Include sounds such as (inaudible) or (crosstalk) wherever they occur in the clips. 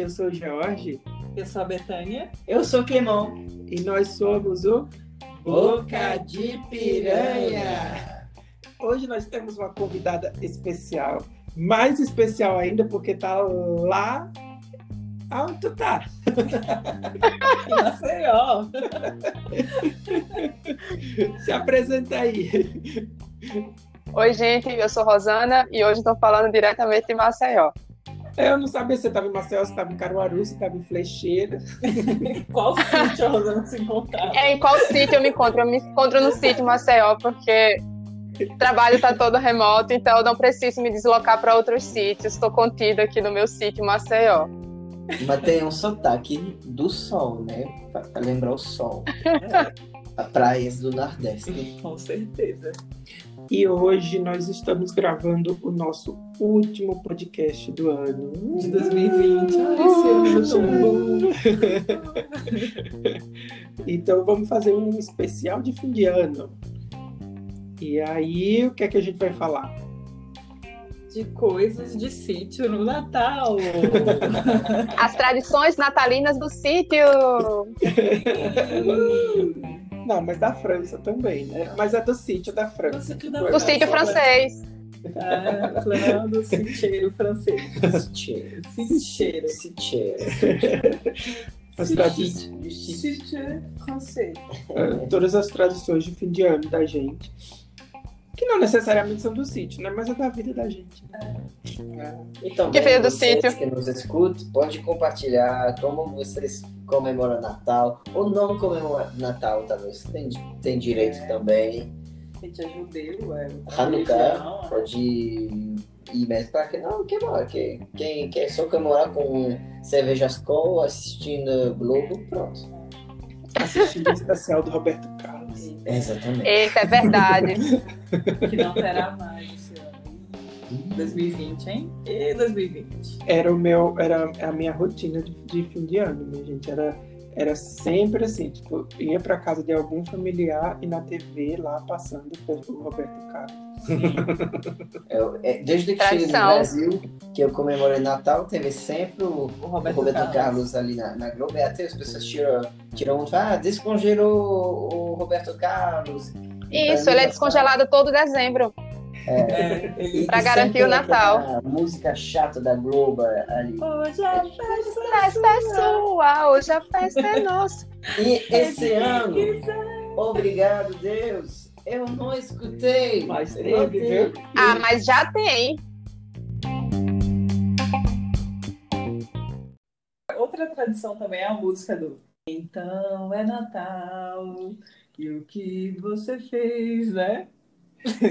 Eu sou o Jorge. Eu sou a Betânia. Eu sou o Clemão. E nós somos o Boca de Piranha. Hoje nós temos uma convidada especial. Mais especial ainda porque tá lá Aonde tu tá? (laughs) em Maceió. Se apresenta aí. Oi, gente, eu sou Rosana e hoje estou falando diretamente de Maceió. Eu não sabia se você estava em Maceió, se estava em Caruaru, se estava em Flecheira. (laughs) qual sítio a Rosana se encontrava? É, em qual sítio eu me encontro? Eu me encontro no sítio Maceió, porque o trabalho está todo remoto, então eu não preciso me deslocar para outros sítios. Estou contida aqui no meu sítio Maceió. Mas tem um sotaque do sol, né? Pra, lembrar o sol. (laughs) A praias do Nordeste. Com certeza. E hoje nós estamos gravando o nosso último podcast do ano. De 2020. Ai, esse ano é tão bom. (laughs) então vamos fazer um especial de fim de ano. E aí, o que é que a gente vai falar? de coisas de sítio no Natal. As tradições natalinas do sítio. (laughs) Não, mas da França também, né? Mas é do sítio da França. Do sítio, da do sítio francês. É, do sítio francês. Sítio. Sítio. Sítio. As tradições. Sítio francês. Todas as tradições de fim de ano da gente que não necessariamente são do sítio, né? Mas é da vida da gente. Né? É. Então, que veio do sítio. que nos escutam, pode compartilhar como vocês comemoram Natal ou não comemoram Natal, talvez. Tem, tem direito é. também. A gente é judeu, é. Hanukkah, é. pode ir mesmo para que não, que. Que, quem quer só comemorar com cerveja Skol, assistindo Globo, pronto. Assistindo o especial do Roberto Carlos. Exatamente. Eita, é verdade. (laughs) que não terá mais. 2020, hein? E 2020. Era o meu, era a minha rotina de, de fim de ano, minha gente. Era, era sempre assim, tipo, ia para casa de algum familiar e na TV lá passando pelo Roberto Carlos. eu, é, desde que cheguei no Brasil, que eu comemorei Natal, teve sempre o, o Roberto, Roberto Carlos. Carlos. ali na, na Globo. E até as pessoas tiram, tiram um, ah, descongelou o Roberto Carlos. Isso, ele é descongelado todo dezembro. É, é para garantir o Natal. A música chata da Globo ali. Hoje a festa é sua, hoje a festa é nossa. E esse ano, obrigado Deus, eu não escutei. Mas teve, viu? Ah, mas já tem. Outra tradição também é a música do Então é Natal e o que você fez, né?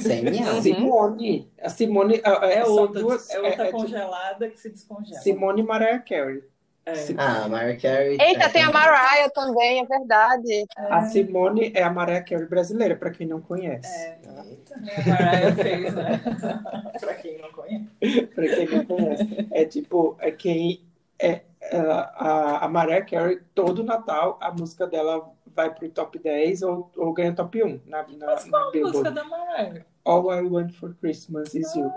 Sem minha. Simone. A Simone é outra, duas, é outra é, é, congelada que se descongela. Simone e Mariah Carey. É. Ah, Mariah Carey. Eita, é, tem a Mariah também, é verdade. A Simone é a Mariah Carey brasileira, para quem não conhece. É. Eita, a Mariah fez, né? (laughs) para quem não conhece. para quem não conhece. É tipo, é quem é a, a Mariah Carey, todo Natal, a música dela vai pro top 10 ou, ou ganha top 1 na, na, Mas qual na a música da Mariah? All I Want for Christmas is You.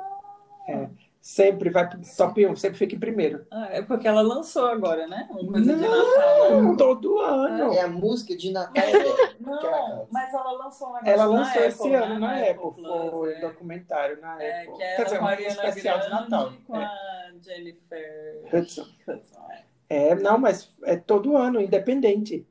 É. Sempre vai pro top 1, sempre fica em primeiro. Ah, é porque ela lançou agora, né? Uma coisa não, de Natal. Né? Todo ano. É a música de Natal. não, mas ela lançou uma Ela lançou esse Apple, ano né? na Apple, Apple foi é. documentário na é, Apple. Que é Quer dizer, um especial Grande de Natal. Com é. a Jennifer Hudson. Hudson é. é, não, mas é todo ano, independente.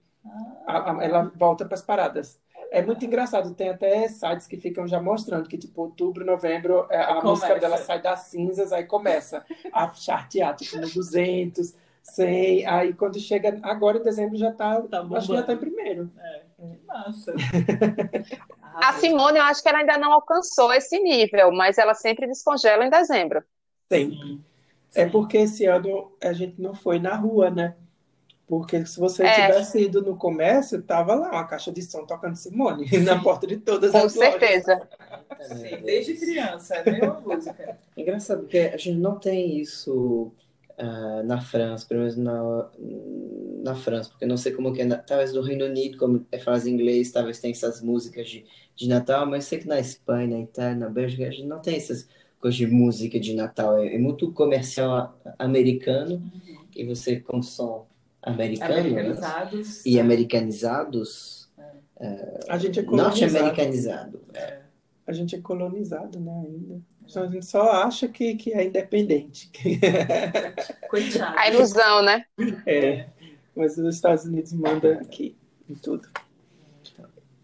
Ah, a, a, ela volta para as paradas. É muito engraçado, tem até sites que ficam já mostrando que, tipo, outubro, novembro, é, a começa. música dela sai das cinzas, aí começa a chartear, tipo, no 200, 100, aí quando chega agora em dezembro já tá, tá acho que já tá em primeiro. É, que massa. (laughs) a Simone, eu acho que ela ainda não alcançou esse nível, mas ela sempre descongela em dezembro. Sempre. Sim. É porque esse ano a gente não foi na rua, né? Porque se você é. tivesse ido no comércio, tava lá uma caixa de som tocando Simone (laughs) na porta de todas Com as certeza. lojas. Sim, desde criança, é mesma música. É (laughs) engraçado porque a gente não tem isso uh, na França, pelo menos na, na França, porque não sei como que é, na, talvez no Reino Unido, como é fala inglês, talvez tenha essas músicas de, de Natal, mas sei que na Espanha, na Itália, na Bélgica, a gente não tem essas coisas de música de Natal. É, é muito comercial americano, uhum. e você com americanizados, e americanizados, é. a gente é norte-americanizado. É. A gente é colonizado, né, ainda. A gente só acha que, que é independente. (laughs) Coitado. A ilusão, né? É. Mas os Estados Unidos manda aqui em tudo.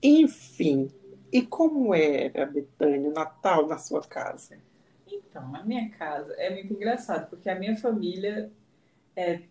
Enfim, e como era, Betânia, o Natal na sua casa? Então, a minha casa é muito engraçado, porque a minha família é,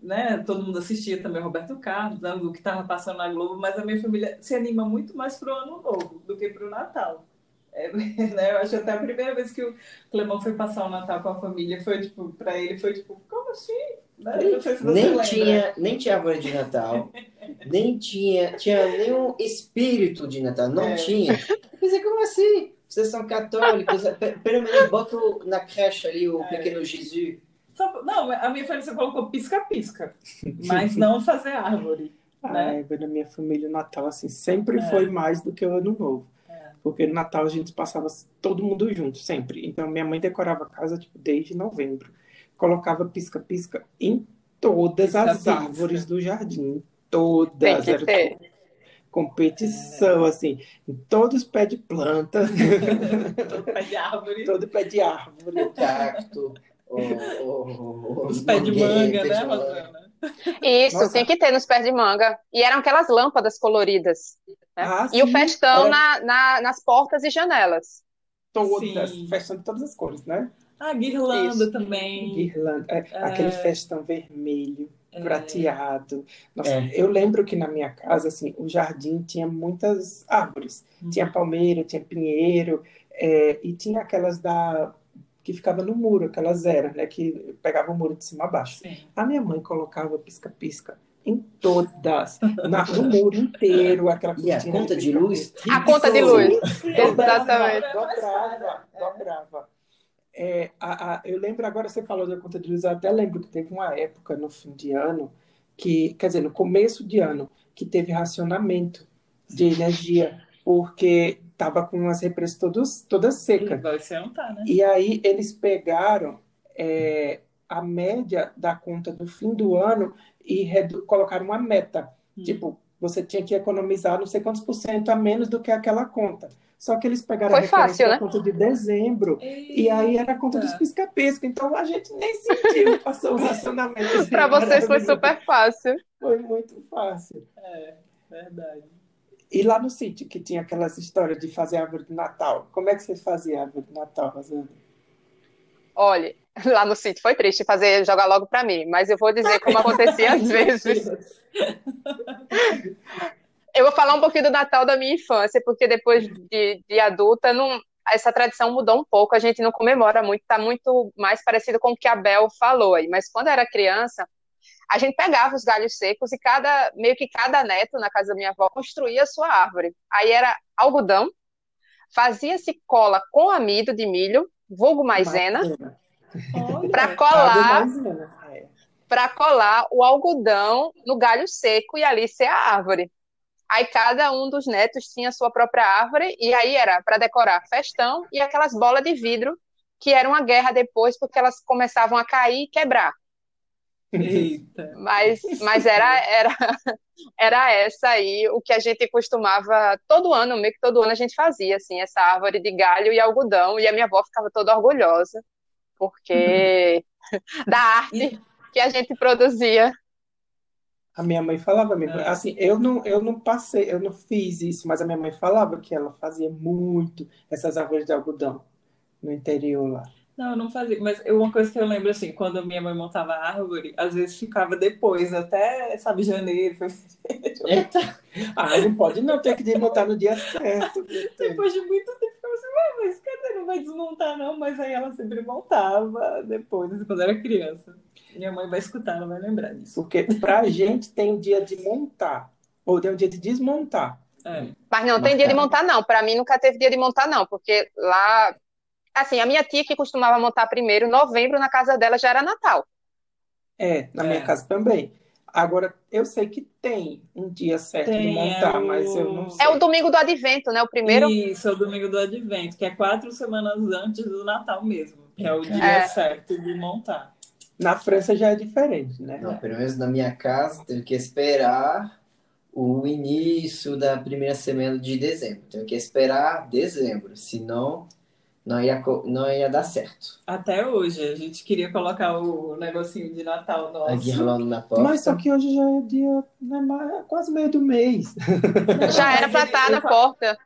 né, todo mundo assistia também Roberto Carlos, né, o que estava passando na Globo, mas a minha família se anima muito mais para o Ano Novo do que para o Natal. É, (laughs) né, eu acho até a primeira vez que o Clemão foi passar o Natal com a família, foi tipo, para ele foi tipo, como assim? Né? Sei se nem tinha nem tinha árvore de Natal, (laughs) nem tinha tinha nenhum espírito de Natal, não é. tinha. Pensei, como assim? Vocês são católicos, pelo menos bota na creche ali o é. pequeno Jesus. Não, a minha família colocou pisca-pisca, (laughs) mas não fazer árvore. Né? na minha família, o Natal assim, sempre é. foi mais do que o Ano Novo. É. Porque no Natal a gente passava todo mundo junto, sempre. Então minha mãe decorava a casa tipo, desde novembro. Colocava pisca-pisca em todas pisca as árvores do jardim. Todas. Era, tipo, competição, é. assim, em todos os pés de planta. (laughs) todo pé de árvore. todo pé de árvore. (laughs) Cacto. Os pés de manga, né, Rosana? Isso, Nossa. tem que ter nos pés de manga. E eram aquelas lâmpadas coloridas. Né? Ah, e sim. o festão é. na, na, nas portas e janelas. Todas, sim. festão de todas as cores, né? Ah, guirlanda Isso. também. Guirlanda, é, é. aquele festão vermelho, é. prateado. Nossa, é. eu lembro que na minha casa, assim, o jardim tinha muitas árvores. Hum. Tinha palmeira, tinha pinheiro, é, e tinha aquelas da que ficava no muro, aquelas eras, né? Que pegava o muro de cima a baixo. Sim. A minha mãe colocava pisca-pisca em todas, na, no muro inteiro, aquela E a conta de luz? A conta de luz, exatamente. Dobrava, dobrava. É, a, a, eu lembro agora, você falou da conta de luz, eu até lembro que teve uma época no fim de ano, que, quer dizer, no começo de ano, que teve racionamento de energia, porque tava com as represas todas, todas secas. Tá, né? E aí eles pegaram é, a média da conta do fim do ano e colocaram uma meta. Hum. Tipo, você tinha que economizar não sei quantos por cento a menos do que aquela conta. Só que eles pegaram Foi a referência fácil, né? conta de dezembro Eita. e aí era a conta dos pisca-pisca. Então a gente nem sentiu, (laughs) passou o racionamento. Para vocês foi super fácil. Foi muito fácil. É, verdade. E lá no sítio, que tinha aquelas histórias de fazer árvore de Natal. Como é que você fazia árvore de Natal, Rosana? Olha, (laughs) lá no sítio foi triste fazer jogar logo para mim, mas eu vou dizer como acontecia às vezes. (laughs) eu vou falar um pouquinho do Natal da minha infância, porque depois de, de adulta, não, essa tradição mudou um pouco, a gente não comemora muito, está muito mais parecido com o que a Bel falou aí. Mas quando eu era criança, a gente pegava os galhos secos e cada meio que cada neto na casa da minha avó construía a sua árvore. Aí era algodão, fazia-se cola com amido de milho, vulgo maisena, para colar é. para colar o algodão no galho seco e ali ser a árvore. Aí cada um dos netos tinha sua própria árvore e aí era para decorar festão e aquelas bolas de vidro que era uma guerra depois porque elas começavam a cair e quebrar. Eita. Mas, mas era, era, era essa aí o que a gente costumava, todo ano, meio que todo ano a gente fazia, assim, essa árvore de galho e algodão, e a minha avó ficava toda orgulhosa, porque (laughs) da arte que a gente produzia. A minha mãe falava mesmo, é. assim, eu não, eu não passei, eu não fiz isso, mas a minha mãe falava que ela fazia muito essas árvores de algodão no interior lá. Não, eu não fazia. Mas uma coisa que eu lembro, assim, quando minha mãe montava a árvore, às vezes ficava depois, até, sabe, janeiro. (laughs) Eita. Ah, não pode não, ter que desmontar no dia certo. (laughs) Depois de muito tempo, ficava assim, mas cadê? Não vai desmontar, não. Mas aí ela sempre montava depois, assim, quando era criança. Minha mãe vai escutar, ela vai lembrar disso. Porque pra gente tem o dia de montar, ou tem o dia de desmontar. É. Mas não tem dia de montar, não. Para mim nunca teve dia de montar, não, porque lá assim, a minha tia que costumava montar primeiro, novembro na casa dela já era Natal. É, na minha é. casa também. Agora, eu sei que tem um dia certo tem, de montar, é o... mas eu não sei. É o domingo do advento, né? O primeiro. Isso, é o domingo do advento, que é quatro semanas antes do Natal mesmo, que é o dia é. certo de montar. Na França já é diferente, né? Não, pelo menos na minha casa, teve que esperar o início da primeira semana de dezembro. Teve que esperar dezembro, senão não ia, não ia dar certo. Até hoje, a gente queria colocar o negocinho de Natal nosso. A guirlanda na porta. Mas só que hoje já é dia, né, quase meio do mês. (laughs) Já era pra estar na porta.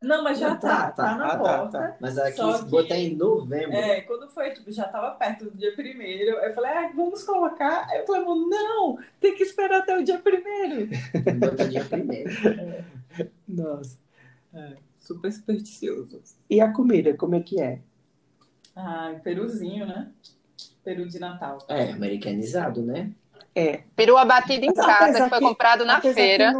Não, mas já tá, tá, tá, tá na ah, porta. Tá, tá. Mas aqui se botar em novembro. É, quando foi, tipo, já tava perto do dia primeiro, eu falei, ah, vamos colocar. Aí eu falei, não, tem que esperar até o dia primeiro. (laughs) Botar dia primeiro. É. Nossa. É, super supersticioso. E a comida, como é que é? Ah, peruzinho, né? Peru de Natal. É, americanizado, né? É. Peru abatido em casa, que foi comprado na feira.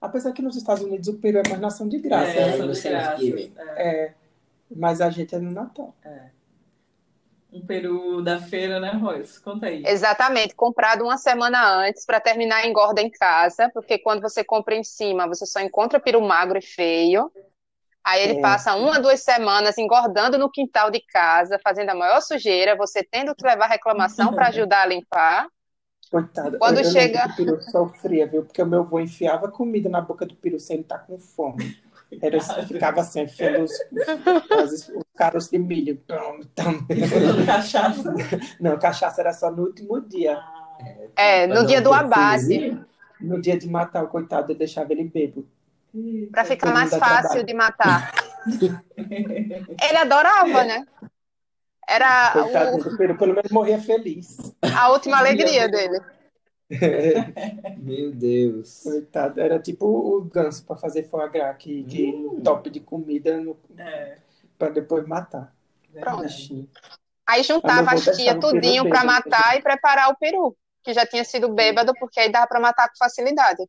Apesar que nos Estados Unidos o peru é mais nação de graça. É, né? no Thanksgiving. É. é. Mas a gente é no Natal. É. Um peru da feira, né, Royce? Conta aí. Exatamente, comprado uma semana antes para terminar a engorda em casa, porque quando você compra em cima, você só encontra peru magro e feio. Aí ele é. passa uma, duas semanas engordando no quintal de casa, fazendo a maior sujeira, você tendo que levar reclamação para ajudar a limpar. Coitado. Quando eu chega. O peru sofria, viu? Porque o meu avô enfiava comida na boca do peru sem ele estar tá com fome. Era, ficava assim, enfiando os, os, os caros de milho. cachaça. Não, cachaça era só no último dia. É, no dia do abate. No dia de matar o coitado, eu deixava ele bebo. Para ficar mais fácil de matar. ele adorava, né? Era Coitado o... Pelo menos morria feliz. A última alegria dele. (laughs) Meu Deus. Coitado, era tipo o ganso para fazer foie gras, que, que hum. top de comida no... é. para depois matar. Pronto. Aí juntava as tia tudinho para matar e preparar o peru, que já tinha sido bêbado, porque aí dava para matar com facilidade.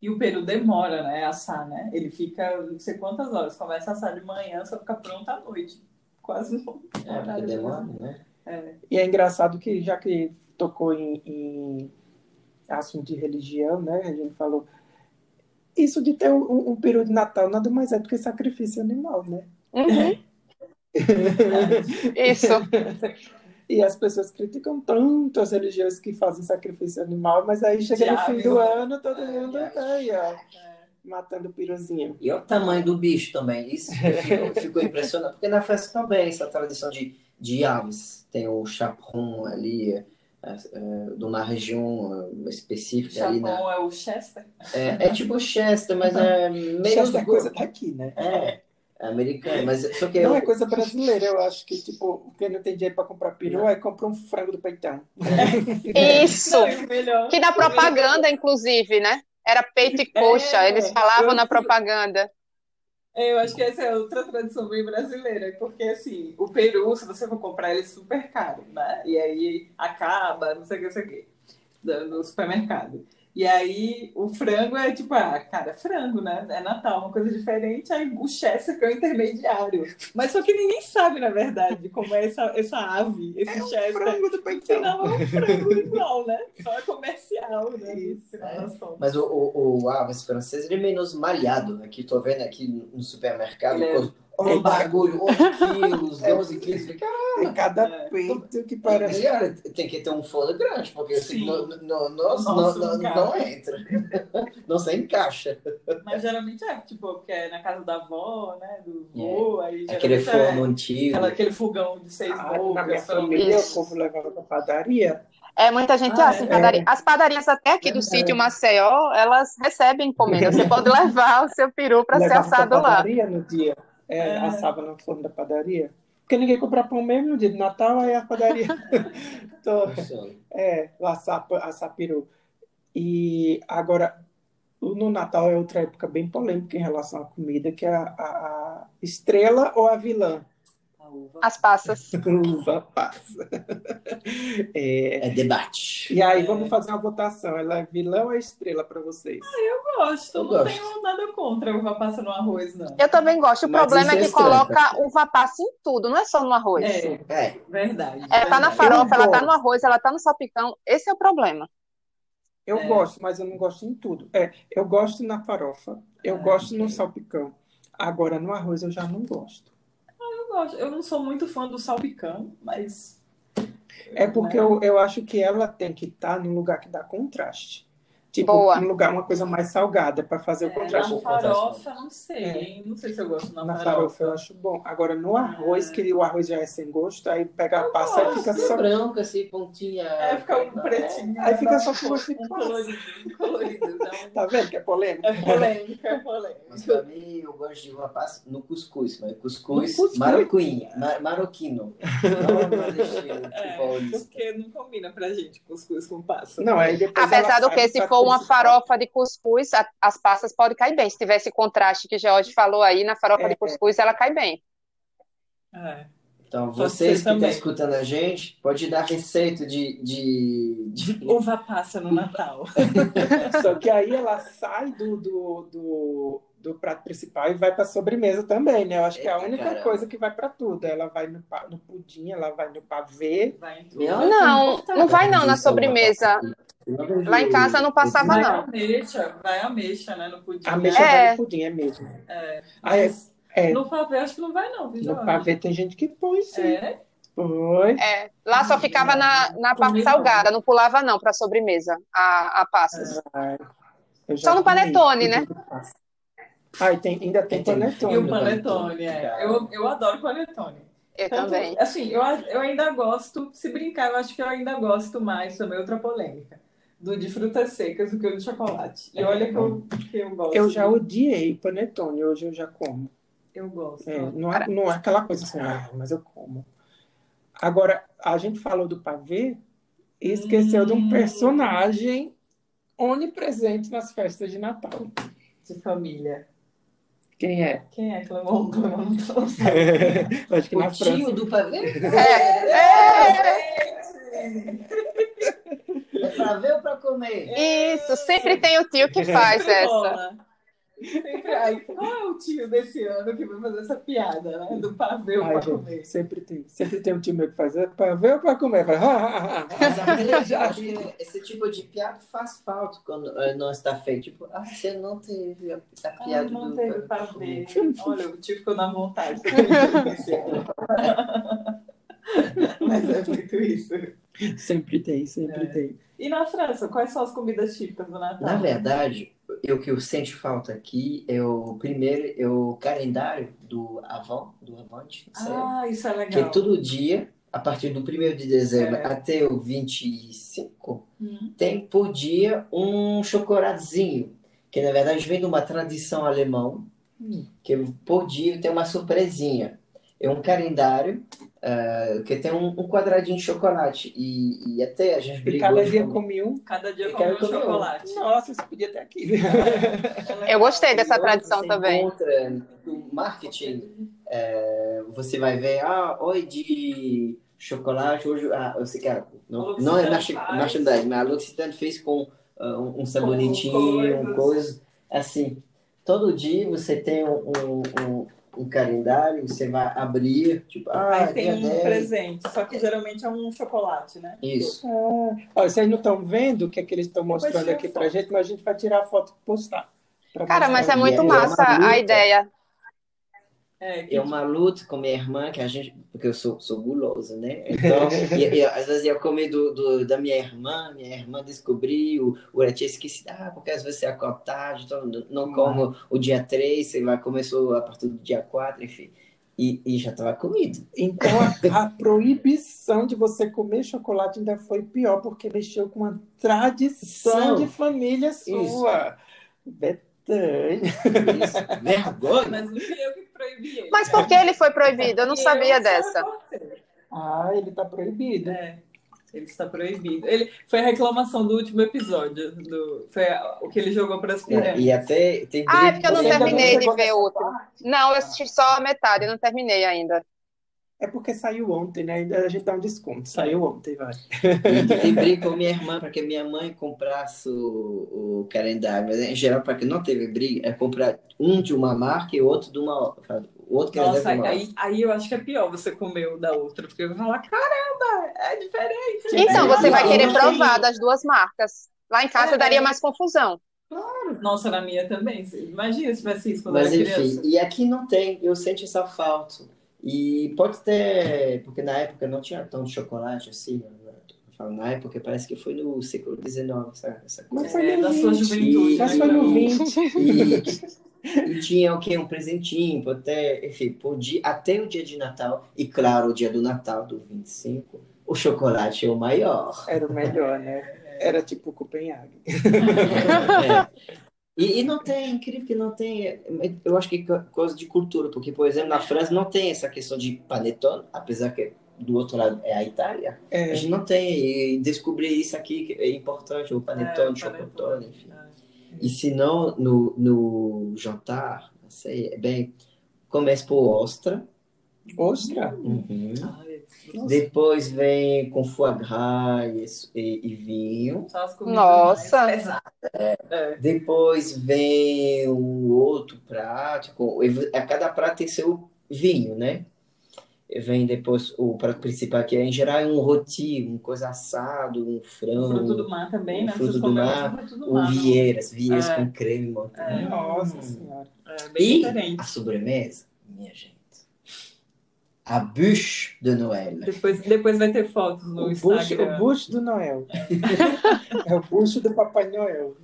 E o peru demora, né, assar, né? Ele fica não sei quantas horas. Começa a assar de manhã, só fica pronto à noite quase não. É, porque demora, né? É. E é engraçado que, já que tocou em, em assunto de religião, né? A gente falou. Isso de ter um, um peru de Natal nada mais é do que sacrifício animal, né? Uhum. (laughs) Isso. E as pessoas criticam tanto as religiões que fazem sacrifício animal, mas aí chega no fim do ano, todo mundo tá aí, ó. É matando o piruzinho. E o tamanho do bicho também. Isso ficou, ficou impressionante. Porque na França também, essa tradição de, de aves. Tem o chapron ali, é, é, de uma região é, específica Chapon ali. Na... é o Chester? É, é tipo Chester, mas é meio... (laughs) Chester é coisa daqui, né? É. É americano, mas só que não eu... é coisa brasileira, eu acho que tipo quem não tem dinheiro para comprar peru, aí compra um frango do peitão. (laughs) Isso. que na propaganda, inclusive, né? Era peito e coxa, é, eles falavam eu, na propaganda. É, eu acho que essa é outra tradição bem brasileira, porque assim, o peru, se você for comprar, ele é super caro, né? E aí acaba, não sei o que, não sei o que, no supermercado. E aí o frango é tipo, ah, cara, frango, né? É Natal, uma coisa diferente. Aí o Chester que é o intermediário. Mas só que ninguém sabe, na verdade, como é essa, essa ave, esse é Chester. frango do peitão. Não, é um frango igual, né? Só é comercial, né? Isso, é. Mas o, o, o aves francês, ele é menos malhado. Aqui, tô vendo aqui no supermercado, é. O bagulho, 11 quilos, 12 quilos. Tem cada é. peito que parece. tem que ter um fôlego grande, porque assim, no, no, no, Nossa, não, não, não, entra. (laughs) Não se encaixa. Mas geralmente é, tipo, porque é na casa da avó, né? Do vô, é. aí Aquele forno é, antigo. Aquele fogão de seis ah, bocas. Na minha família, o povo levava pra padaria. É, muita gente ah, assa em é. padaria. As padarias até aqui do é. sítio Maceió, elas recebem encomenda. Você pode levar o seu peru para ser assado lá. padaria no dia. É, é. assava no forno da padaria. Porque ninguém compra pão mesmo no dia de Natal, aí a padaria. (laughs) Tô, é, assar, assar peru. E agora, no Natal é outra época bem polêmica em relação à comida, que é a, a, a estrela ou a vilã. As passas. (laughs) Uva passa. (laughs) É... é... debate. E aí, vamos fazer uma votação. Ela é vilão ou é estrela para vocês? Ah, eu gosto. Eu não gosto. tenho nada contra uva passa no arroz, não. Eu também gosto. O Mas problema é, é que coloca uva passa em tudo, não é só no arroz. É, é. verdade. Ela tá na farofa, ela tá no arroz, ela tá no salpicão. Esse é o problema. Eu é. gosto, mas eu não gosto em tudo. É, eu gosto na farofa, eu ah, gosto no salpicão. Agora, no arroz eu já não gosto gosto. Eu não sou muito fã do salpicão, mas. É porque né? eu, eu acho que ela tem que estar tá num lugar que dá contraste. Tipo, Boa. um lugar, uma coisa mais salgada para fazer é, o contraste. Na farofa, não sei. É. Não sei se eu gosto na, na farofa. farofa. eu acho bom. Agora, no arroz, é. que o arroz já é sem gosto, aí pega a passa e fica só... branco, assim, pontinha. É, fica um pretinho. Aí fica só com gosto de colorido. colorido tá vendo que é polêmica? É polêmica, é polêmica. Mas pra mim, eu gosto de uma passa no cuscuz. Mas cuscuz, cuscuz? maroquinho. Mar maroquino. Não é, porque não combina pra gente cuscuz com passa. Não, aí depois Apesar do que, se for uma farofa de cuscuz, a, as passas podem cair bem. Se tiver esse contraste que George falou aí, na farofa é. de cuscuz, ela cai bem. É. Então, vocês que estão escutando a gente, pode dar receita de, de, de... uva passa no Natal. (laughs) Só que aí ela sai do, do, do, do prato principal e vai para sobremesa também, né? Eu acho Eita, que é a única caramba. coisa que vai para tudo. Ela vai no, no pudim, ela vai no pavê. Vai não, não vai não na sobremesa. Lá em casa não passava, vai não. Ameixa, vai ameixa, né? No pudim. Ameixa é. vai no pudim, é mesmo. É. Aí, é. No pavê acho que não vai, não, viu? No pavê tem gente que põe, sim. É. Foi. É, lá só ficava na, na parte salgada, não pulava não para sobremesa a, a passas. Ah, só no panetone, né? Ah, e tem, ainda tem panetone. E o panetone, é. Eu, eu adoro panetone. Eu Tanto, também. Assim, eu, eu ainda gosto, se brincar, eu acho que eu ainda gosto mais, também outra polêmica, do de frutas secas do que o de chocolate. E olha que eu, que eu gosto. Eu já odiei panetone, hoje eu já como. Eu gosto. É, não, é, não é aquela coisa assim, ah, mas eu como. Agora, a gente falou do pavê e esqueceu hum. de um hum. personagem onipresente nas festas de Natal. De família. Quem é? Quem é Clemon? Clemon não Acho que o na tio França. do pavê? É. é. É (laughs) pra ver ou pra comer? Isso, sempre tem o tio que faz essa. Sempre, ai, qual é o tio desse ano que vai fazer essa piada, né? Do pavê ou pra gente, comer? Sempre tem. Sempre tem um tio meu que faz é pavê ou pra comer. Faz, (laughs) esse tipo de piada faz falta quando uh, não está feito. Tipo, ah, você não teve a, a piada ah, não do teve pavê. (laughs) Olha, o tio ficou na vontade. (laughs) (laughs) Mas é muito isso. Sempre tem, sempre é. tem. E na França, quais são as comidas típicas do Natal? Na verdade, o que eu sinto falta aqui é o primeiro, é o calendário do Avon, do Avante. Ah, isso é legal. Que é todo dia, a partir do 1 de dezembro é. até o 25, uhum. tem por dia um chocolatezinho, que na verdade vem de uma tradição alemã, uhum. que por dia tem uma surpresinha. É um calendário Uh, que tem um, um, quadradinho de chocolate. E, e até a gente brigou. E cada dia comi um. Cada dia comi um chocolate. Nossa, isso podia ter aqui. (laughs) Eu gostei dessa tradição também. Encontra, no marketing, é, você vai ver, ah, oi de chocolate, hoje. Ah, eu sei que era, não, não é merchandising, mas a L'Occitane fez com uh, um, um sabonetinho, um coisa. Assim, todo dia você tem um, um um calendário, você vai abrir, tipo, ah, Aí tem um 10. presente, só que geralmente é um chocolate, né? Isso. Ah, ó, vocês não estão vendo o que, é que eles estão mostrando aqui pra gente, mas a gente vai tirar a foto e postar. Cara, mas é muito massa a ideia. É, é uma luta com minha irmã, que a gente. Porque eu sou, sou guloso, né? Então, (laughs) às vezes eu comer do, do, da minha irmã, minha irmã descobriu, o eu tinha esquecido, ah, porque às vezes você acorda tarde, então não como o dia 3, você vai começou a partir do dia 4, enfim. E, e já estava comido. Então a, a, proibição de você comer chocolate ainda foi pior, porque mexeu com uma tradição São. de família sua. Isso. Isso, vergonha. Mas não fui eu que proibi ele. Mas por que ele foi proibido? Eu não sabia dessa. Ah, ele está proibido. É, ele está proibido. Ele foi a reclamação do último episódio. Do, foi o que ele jogou para as pirâmides. É, e até tem Ah, é porque eu não terminei de ver outro. Não, eu assisti só a metade, eu não terminei ainda. É porque saiu ontem, né? A gente dá um desconto. Saiu ontem, vai. E briga com minha irmã para que minha mãe comprasse o, o calendário. Mas em geral, para que não teve briga, é comprar um de uma marca e outro de uma outro Nossa, aí, aí eu acho que é pior você comer o da outra, porque eu vou falar, caramba, é diferente. Então, você vai querer provar das duas marcas. Lá em casa é, daria mais confusão. Claro. Nossa, na minha também. Imagina se tivesse isso quando Mas, era enfim, criança. E aqui não tem, eu sinto essa falta. E pode ter, porque na época não tinha tanto chocolate assim, falo na época, parece que foi no século XIX, essa, essa coisa. Mas foi é, no sua juventude. Mas foi no 20. (laughs) E, e tinha o que? Um presentinho, até, enfim, por dia, até o dia de Natal, e claro, o dia do Natal, do 25, o chocolate é o maior. Era o melhor, né? (laughs) Era tipo Copenhague. (laughs) é. E, e, não tem, é incrível que não tem, eu acho que é coisa de cultura, porque, por exemplo, na França não tem essa questão de panetone, apesar que do outro lado é a Itália. É. A gente não tem, e descobrir isso aqui é importante, o panetone, é, chocotone, enfim. É. E se não, no, no jantar, não sei, é bem, começa por ostra. Ostra? Uhum. Depois vem com foie gras e, e vinho. Nossa! É. É. Depois vem um outro prato. Com, a cada prato tem seu vinho, né? Vem depois o prato principal, que é, em geral é um roti, uma coisa assado, um frango. O fruto do mar também, um né? Fruto do mar, fruto do mar, vieiras, vieiras é. com creme. É. Nossa hum. Senhora. É, bem e diferente. a sobremesa, minha gente a bûche de Noël. Depois, depois vai ter fotos no o Instagram. o bucho do Noel. (laughs) é o bucho do Papai Noel.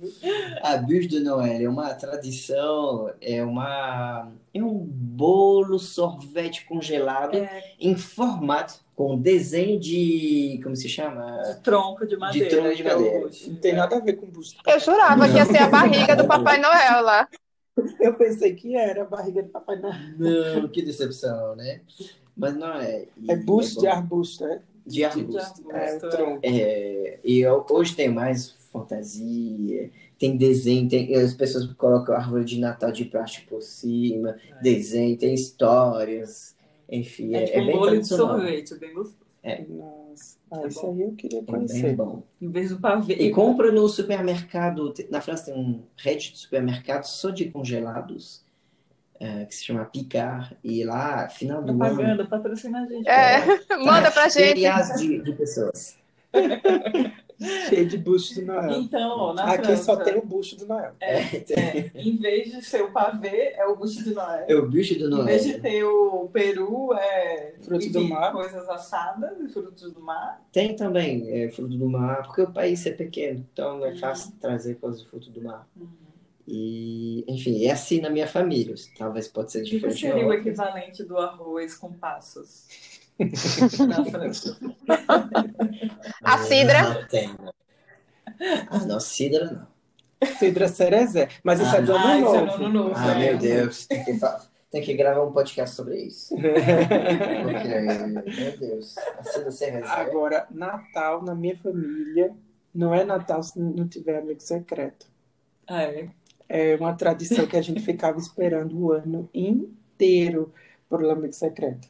A bûche de Noël é uma tradição, é uma é um bolo sorvete congelado é. em formato com desenho de como se chama? De tronco de madeira. De tronco de é madeira. Não tem nada a ver com bucho. Eu jurava que ia ser a barriga do Papai Noel lá. Eu pensei que era a barriga do Papai Noel. Não, que decepção, né? Mas não é. E, é busto é de arbusto, é? De arbusto. De é, o tronco. É, e hoje tem mais fantasia, tem desenho, tem, as pessoas colocam árvore de Natal de plástico por cima, é. desenho, tem histórias, enfim. É, é, tipo é um bem bolo de sorvete, bem gostoso. É. Nossa, ah, isso aí eu queria conhecer. É bem bom. Em vez do pavê. E compra no supermercado, na França tem um rede de supermercado só de congelados, é, que se chama Picar, e lá, final do Propaganda, ano... patrocina a gente. É, (laughs) manda pra gente. Milhares de, de pessoas. (laughs) Cheio de busto do Noel. Então, na Aqui França, só tem o busto do Noel. É, é, em vez de ser o pavê, é o busto do Noel. É o busto do Noel. Em vez de ter o peru, é frutos do mar. coisas assadas e frutos do mar. Tem também é, fruto do mar, porque o país é pequeno, então é fácil uhum. trazer coisas de fruto do mar. Uhum. E, enfim, é assim na minha família. Talvez pode ser diferente. O que seria o equivalente do arroz com passos? (laughs) na França. A cidra? Não tem. Ah, não, cidra não. Cidra cerezé. Mas isso ah, é do ano ah, novo. É do ano novo. Ah, meu Deus. Tem que, tem que gravar um podcast sobre isso. (laughs) Porque, meu Deus. A cidra cerezé. Agora, Natal na minha família não é Natal se não tiver amigo secreto. Ah, é? É uma tradição que a gente ficava esperando o ano inteiro por o amigo secreto.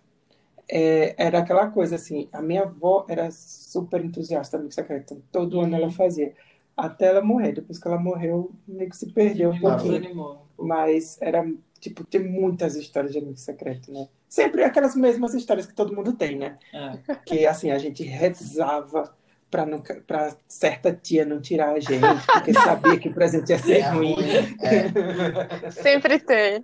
É, era aquela coisa assim, a minha avó era super entusiasta do amigo secreto, todo ano ela fazia, até ela morrer. Depois que ela morreu, meio que se perdeu um pouquinho. Mas era, tipo, tem muitas histórias de amigo secreto, né? Sempre aquelas mesmas histórias que todo mundo tem, né? É. Que, assim, a gente rezava para certa tia não tirar a gente, porque sabia que o presente ia ser é ruim. É. (laughs) Sempre tem.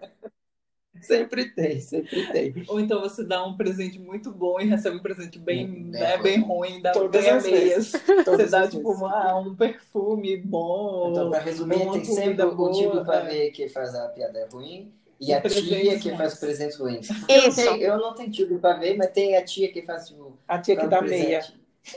Sempre tem, sempre tem. Ou então você dá um presente muito bom e recebe um presente bem, bem, né, bem ruim, dá ganha meias. Você dá tipo uma, um perfume bom. Então, para resumir, tem sempre o tio para ver que faz a piada ruim e a tia que faz presentes ruins. Isso. Eu não tenho, eu não tenho tio para ver, mas tem a tia que faz tipo. A tia que dá meia.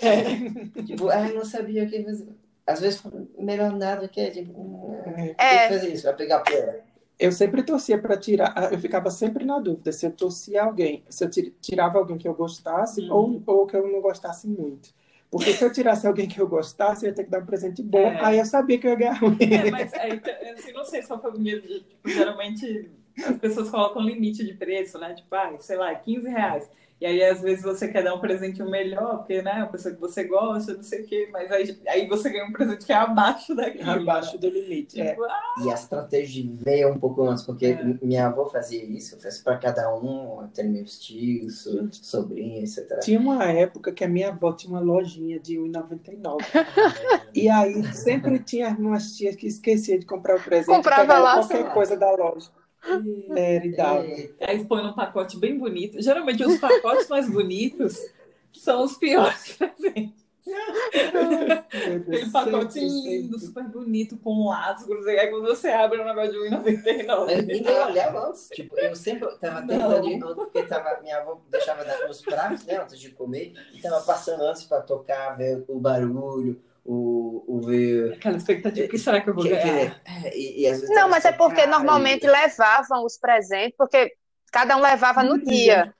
É. (laughs) tipo, ah, não sabia que fazer. Às vezes, melhor nada que é, tipo, é. fazer isso, vai pegar poeira. Eu sempre torcia para tirar, ah, eu ficava sempre na dúvida se eu torcia alguém, se eu tirava alguém que eu gostasse uhum. ou, ou que eu não gostasse muito. Porque se eu tirasse alguém que eu gostasse, eu ia ter que dar um presente bom. É. Aí eu sabia que eu ia ganhar ruim. É, mas aí, assim, não sei se a família, tipo, geralmente as pessoas colocam limite de preço, né? Tipo, ah, sei lá, 15 reais. E aí, às vezes, você quer dar um presente melhor, porque, né, a pessoa que você gosta, não sei o quê, mas aí, aí você ganha um presente que é abaixo daquilo. (laughs) Abaixo do limite, é. Tipo, ah! E a estratégia veio um pouco antes, porque é. minha avó fazia isso, fez para cada um, até meus tios, sobrinhos, etc. Tinha uma época que a minha avó tinha uma lojinha de R$1,99. (laughs) e aí sempre tinha umas tias que esquecia de comprar o presente. Comprava lá. qualquer coisa da loja. É, ele dava. Aí põe num pacote bem bonito. Geralmente os pacotes mais bonitos são os piores (laughs) presentes. Aquele pacote lindo, super bonito, com lascos. E aí quando você abre um negócio de 1,99. Ninguém olhava antes. Tipo, eu sempre tava tentando ir, porque tava, minha avó deixava nos pratos, né, antes de comer, e tava passando antes pra tocar, ver o barulho. O, o ver. Aquela expectativa, o que será que eu vou que, ganhar? Que, e, e não, mas é porque normalmente levavam os presentes, porque cada um levava no dia.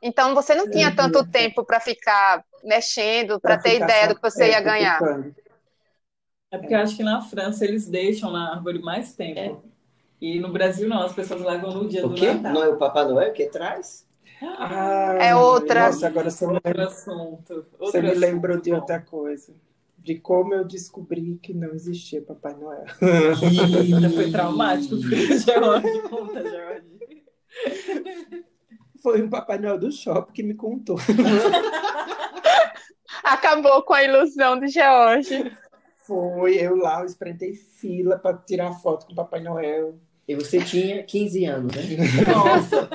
Então você não tinha tanto tempo para ficar mexendo, para ter ideia do que você ia ganhar. É porque eu acho que na França eles deixam na árvore mais tempo. É. E no Brasil não, as pessoas levam no dia o do quê? Natal. Não é o Papai Noel que traz? Ah, é outra. Nossa, agora você, outro me, assunto. Outro você me assunto. lembrou de outra coisa. De como eu descobri que não existia Papai Noel. Eita, (laughs) foi traumático George. Conta, George. Foi o Papai Noel do shopping que me contou. (laughs) Acabou com a ilusão de George. Foi, eu lá, eu espreitei fila para tirar foto com o Papai Noel. E você tinha 15 anos, né? Nossa!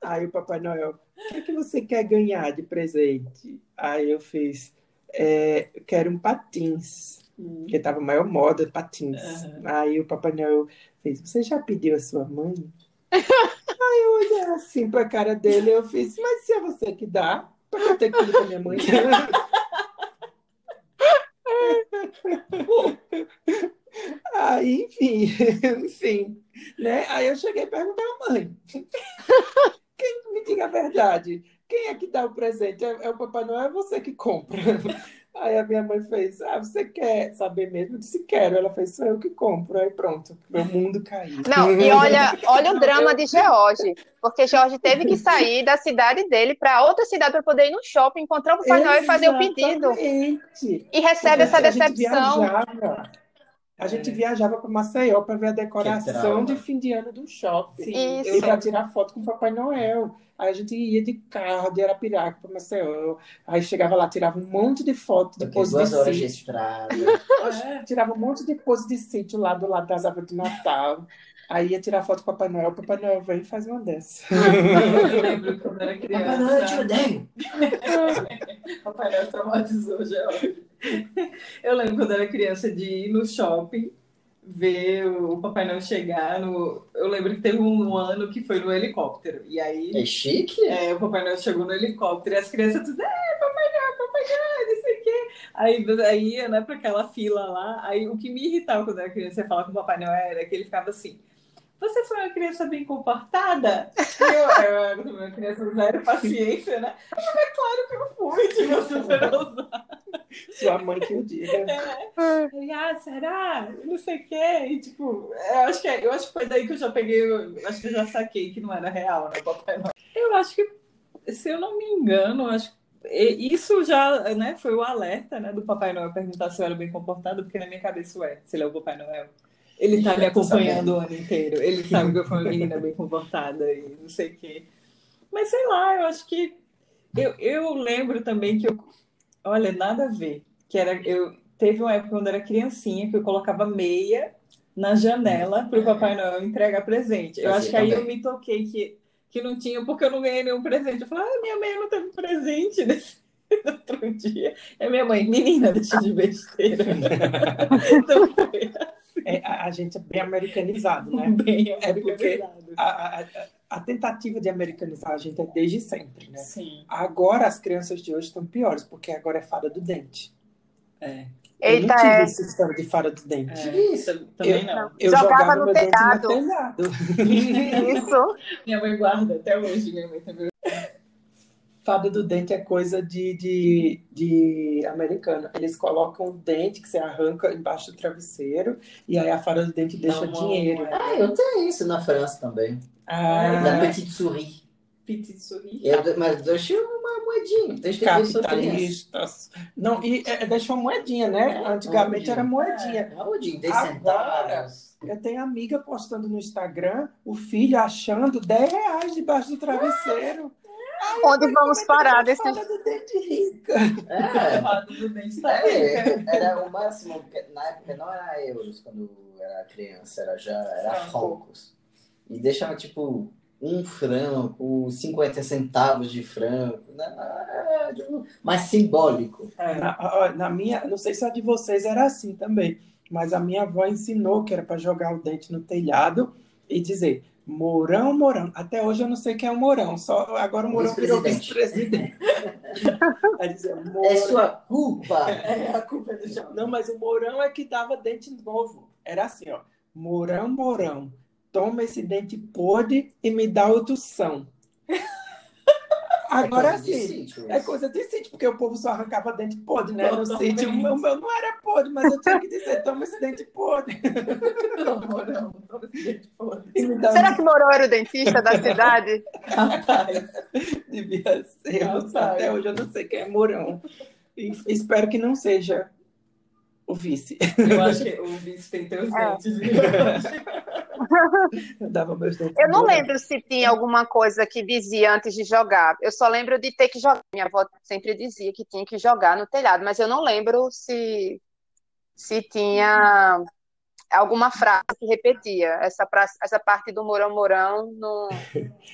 Aí o Papai Noel, o que, é que você quer ganhar de presente? Aí eu fiz, é, eu quero um patins. Hum. Porque tava maior moda, patins. Uhum. Aí o Papai Noel fez, você já pediu a sua mãe? (laughs) Aí eu olhei assim pra cara dele e eu fiz, mas se é você que dá, pra eu ter que ir pra minha mãe. (laughs) Aí, enfim, (laughs) enfim, né? Aí eu cheguei e perguntei à mãe. Quem me diga a verdade? Quem é que dá o presente? É, é o Papai Noel é você que compra? (laughs) Aí a minha mãe fez, ah, você quer saber mesmo? Eu disse, quero. Ela fez, sou eu que compro. Aí pronto, meu mundo caiu. Não, e olha, olha o drama de George, porque George teve que sair da cidade dele para outra cidade para poder ir no shopping, encontrar o Papai Noel e fazer o pedido. E recebe essa decepção. A gente viajava para Maceió para ver a decoração de fim de ano do shopping. Isso. E para tirar foto com o Papai Noel. Aí a gente ia de carro de Arapiraca para Maceió. Aí chegava lá, tirava um monte de fotos de pose de sítio. De estrada. é, tirava um monte de pose de sítio lá do lado das árvores de Natal. Aí ia tirar foto com o Papai Noel. O Papai Noel vem e faz uma dessa. (laughs) Eu lembro quando era criança. Papai Noel, eu te odeio. (laughs) Papai Noel traumatizou já. Eu lembro quando era criança de ir no shopping ver o Papai Noel chegar no. Eu lembro que teve um ano que foi no helicóptero. E aí. É chique? É, o Papai Noel chegou no helicóptero e as crianças tudo. É, Papai Noel, Papai Noel, não sei o quê. Aí, aí ia, né, pra aquela fila lá. Aí o que me irritava quando era criança ia falar com o Papai Noel era que ele ficava assim. Você foi uma criança bem comportada? Eu, eu era uma criança zero paciência, né? Mas é claro que eu fui, tipo, super ousada. Sua mãe que o diga. É. E, ah, será? Não sei o quê. E, tipo, eu acho, que, eu acho que foi daí que eu já peguei, eu, acho que eu já saquei que não era real, né, Papai Noel. Eu acho que, se eu não me engano, acho que isso já né, foi o alerta né, do Papai Noel perguntar se eu era bem comportado, porque na minha cabeça, ué, se ele é o Papai Noel. Ele tá me acompanhando o ano inteiro. Ele sabe que eu fui uma menina bem comportada e não sei o quê. Mas sei lá, eu acho que. Eu, eu lembro também que eu. Olha, nada a ver. Que era, eu, teve uma época quando eu era criancinha que eu colocava meia na janela para o Papai Noel entregar presente. Eu acho que aí eu me toquei que, que não tinha, porque eu não ganhei nenhum presente. Eu falei, ah, minha meia não teve presente (laughs) outro dia. É minha mãe, menina, deixa de besteira. (laughs) então foi assim. É, a, a, gente é bem americanizado, né? Bem é porque a, a, a, tentativa de americanizar a gente é desde sempre, né? Sim. Agora as crianças de hoje estão piores, porque agora é fada do dente. É. Eu não tive é. esse história de fada do dente. É, isso, também eu, não. Eu jogava, jogava no meu telhado. dente no telhado. (laughs) Isso. minha mãe guarda até hoje, minha mãe também fada do dente é coisa de, de, de americano. Eles colocam o dente que você arranca embaixo do travesseiro e aí a fada do dente deixa não, dinheiro. Não, Ah, eu tenho isso na França também. Ah, na Petite Souris. Petite Souris. Eu, mas deixa uma moedinha. Deixa Capitalistas. Não, e é, deixa uma moedinha, né? É, Antigamente era moedinha. É, moedinha, 10 centavos. Eu tenho amiga postando no Instagram o filho achando 10 reais debaixo do travesseiro. Onde vamos parar desse. do dente rica. É, do dente é, era o máximo, porque na época não era euros quando era criança, era já era focos. E deixava tipo um franco, 50 centavos de franco, né? mais simbólico. É. Na, na, minha, não sei se a de vocês era assim também, mas a minha avó ensinou que era para jogar o dente no telhado e dizer Mourão, Mourão. Até hoje eu não sei quem é o Mourão, só agora o Mourão virou vice-presidente. (laughs) é sua culpa. (laughs) É, a culpa é do Não, mas o Mourão é que dava dente novo. Era assim, ó. Mourão, Mourão, toma esse dente podre e me dá outro são. Agora é sim, é coisa de sítio, porque o povo só arrancava dente podre, né? No sítio, o meu, meu não era podre, mas eu tinha que dizer, toma esse dente podre. (laughs) Não, Morão, toma esse dente podre. Será que Morão era o dentista da cidade? (laughs) Rapaz, devia ser. Até hoje eu não sei quem é Morão. espero que não seja o vice. Eu acho que o vice tem teus é. dentes. Eu (laughs) dava meus dentes. Eu não lembro se tinha alguma coisa que dizia antes de jogar. Eu só lembro de ter que jogar. Minha avó sempre dizia que tinha que jogar no telhado, mas eu não lembro se, se tinha alguma frase que repetia. Essa, pra, essa parte do Morão Morão não,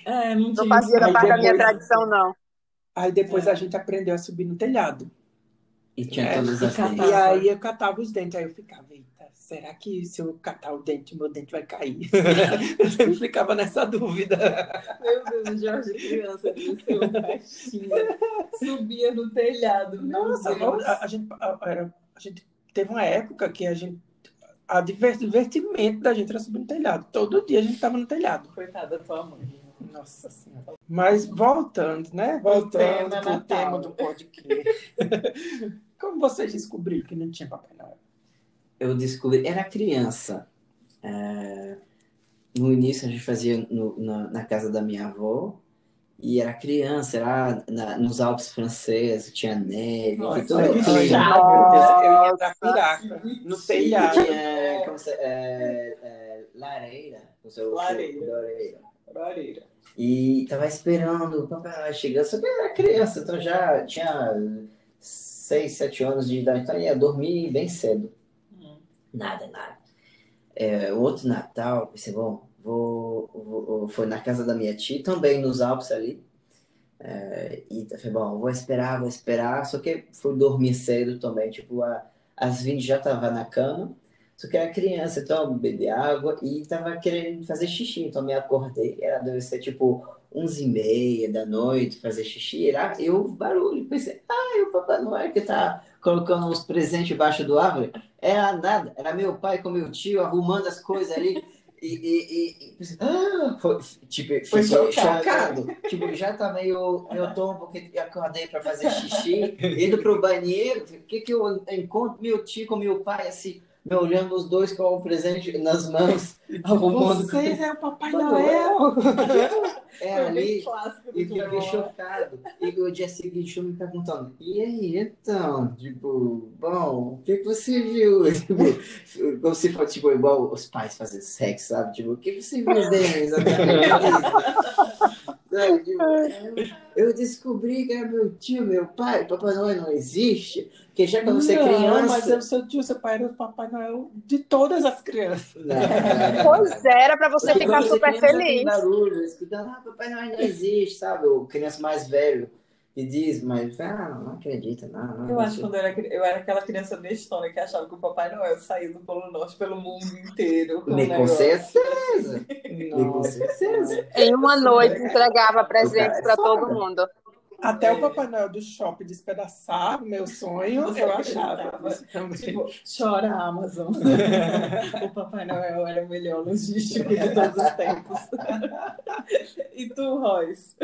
é, não, não fazia parte da minha tradição, não. Aí depois é. a gente aprendeu a subir no telhado. E tinha é, todas as dentes. E aí eu catava os dentes, aí eu ficava, eita, será que se eu catar o dente, meu dente vai cair? (laughs) eu sempre ficava nessa dúvida. Meu Deus, Jorge criança, desceu baixinha, subia no telhado. Nossa, a, a, gente, a, era, a gente teve uma época que a gente a divertimento da gente era subir no telhado. Todo dia a gente estava no telhado. Coitada da tua mãe. Nossa Senhora. Mas voltando, né? Voltando para o tema do podcast. (laughs) Como vocês descobriram que não tinha Papai Noel? Eu descobri, era criança. É... No início a gente fazia no, na, na, casa da minha avó. E era criança, era na, nos Alpes franceses, tinha neve, Nossa, tudo que chato, Eu ia pra piraca, no telhado. Tinha é, é, lareira. Lareira. lareira. E tava esperando o Papai chegar, só que eu era criança, então já tinha seis, sete anos de idade, então ia dormir bem cedo. Hum. Nada, nada. É, outro Natal, pensei, bom, vou, vou, foi na casa da minha tia, também nos Alpes ali. É, e falei, bom, vou esperar, vou esperar. Só que fui dormir cedo também, tipo, a, às 20 já tava na cama. Só que era criança, então bebi água e tava querendo fazer xixi. Então me acordei, era deve ser tipo 11 e meia da noite, fazer xixi, era eu barulho. Pensei, ah, é o Papai Noel que tá colocando uns presentes embaixo do árvore. Era nada, era meu pai com meu tio arrumando as coisas ali. E, e, e, pensei, ah, foi, tipo, foi chocado. chocado. Tipo, já tá meio, meio tom, porque acordei para fazer xixi, indo pro banheiro. O que que eu encontro meu tio com meu pai assim? Me olhando os dois com o presente nas mãos, arrumando. Vocês é o Papai Noel! (laughs) (laughs) É ali, e fiquei chocado. E o dia seguinte eu me perguntando, e aí, então? Tipo, bom, o que, que você viu? (laughs) Tipo, como se fosse tipo, igual os pais fazendo sexo, sabe? Tipo, o que você viu (laughs) dele exatamente? eu descobri que era meu tio, meu pai, Papai Noel não existe. Porque já quando você é criança. Mas é o seu tio, seu pai era o Papai Noel de todas as crianças. Não, pois era, para você Porque ficar super feliz. Barulho, escutando, ah, Papai Noel não existe, sabe? O criança mais velho e diz, mas ah, não acredita, não. não eu acho que quando eu era, eu era aquela criança bestona que achava que o Papai Noel saía do Polo Norte pelo mundo inteiro. Com, com certeza. com certeza. Em uma noite entregava presentes para todo mundo. Até é. o Papai Noel do shopping despedaçar o meu sonho, Você eu achava. Tipo, chora Amazon. (laughs) o Papai Noel era o melhor logístico de todos os tempos. e tu, Royce?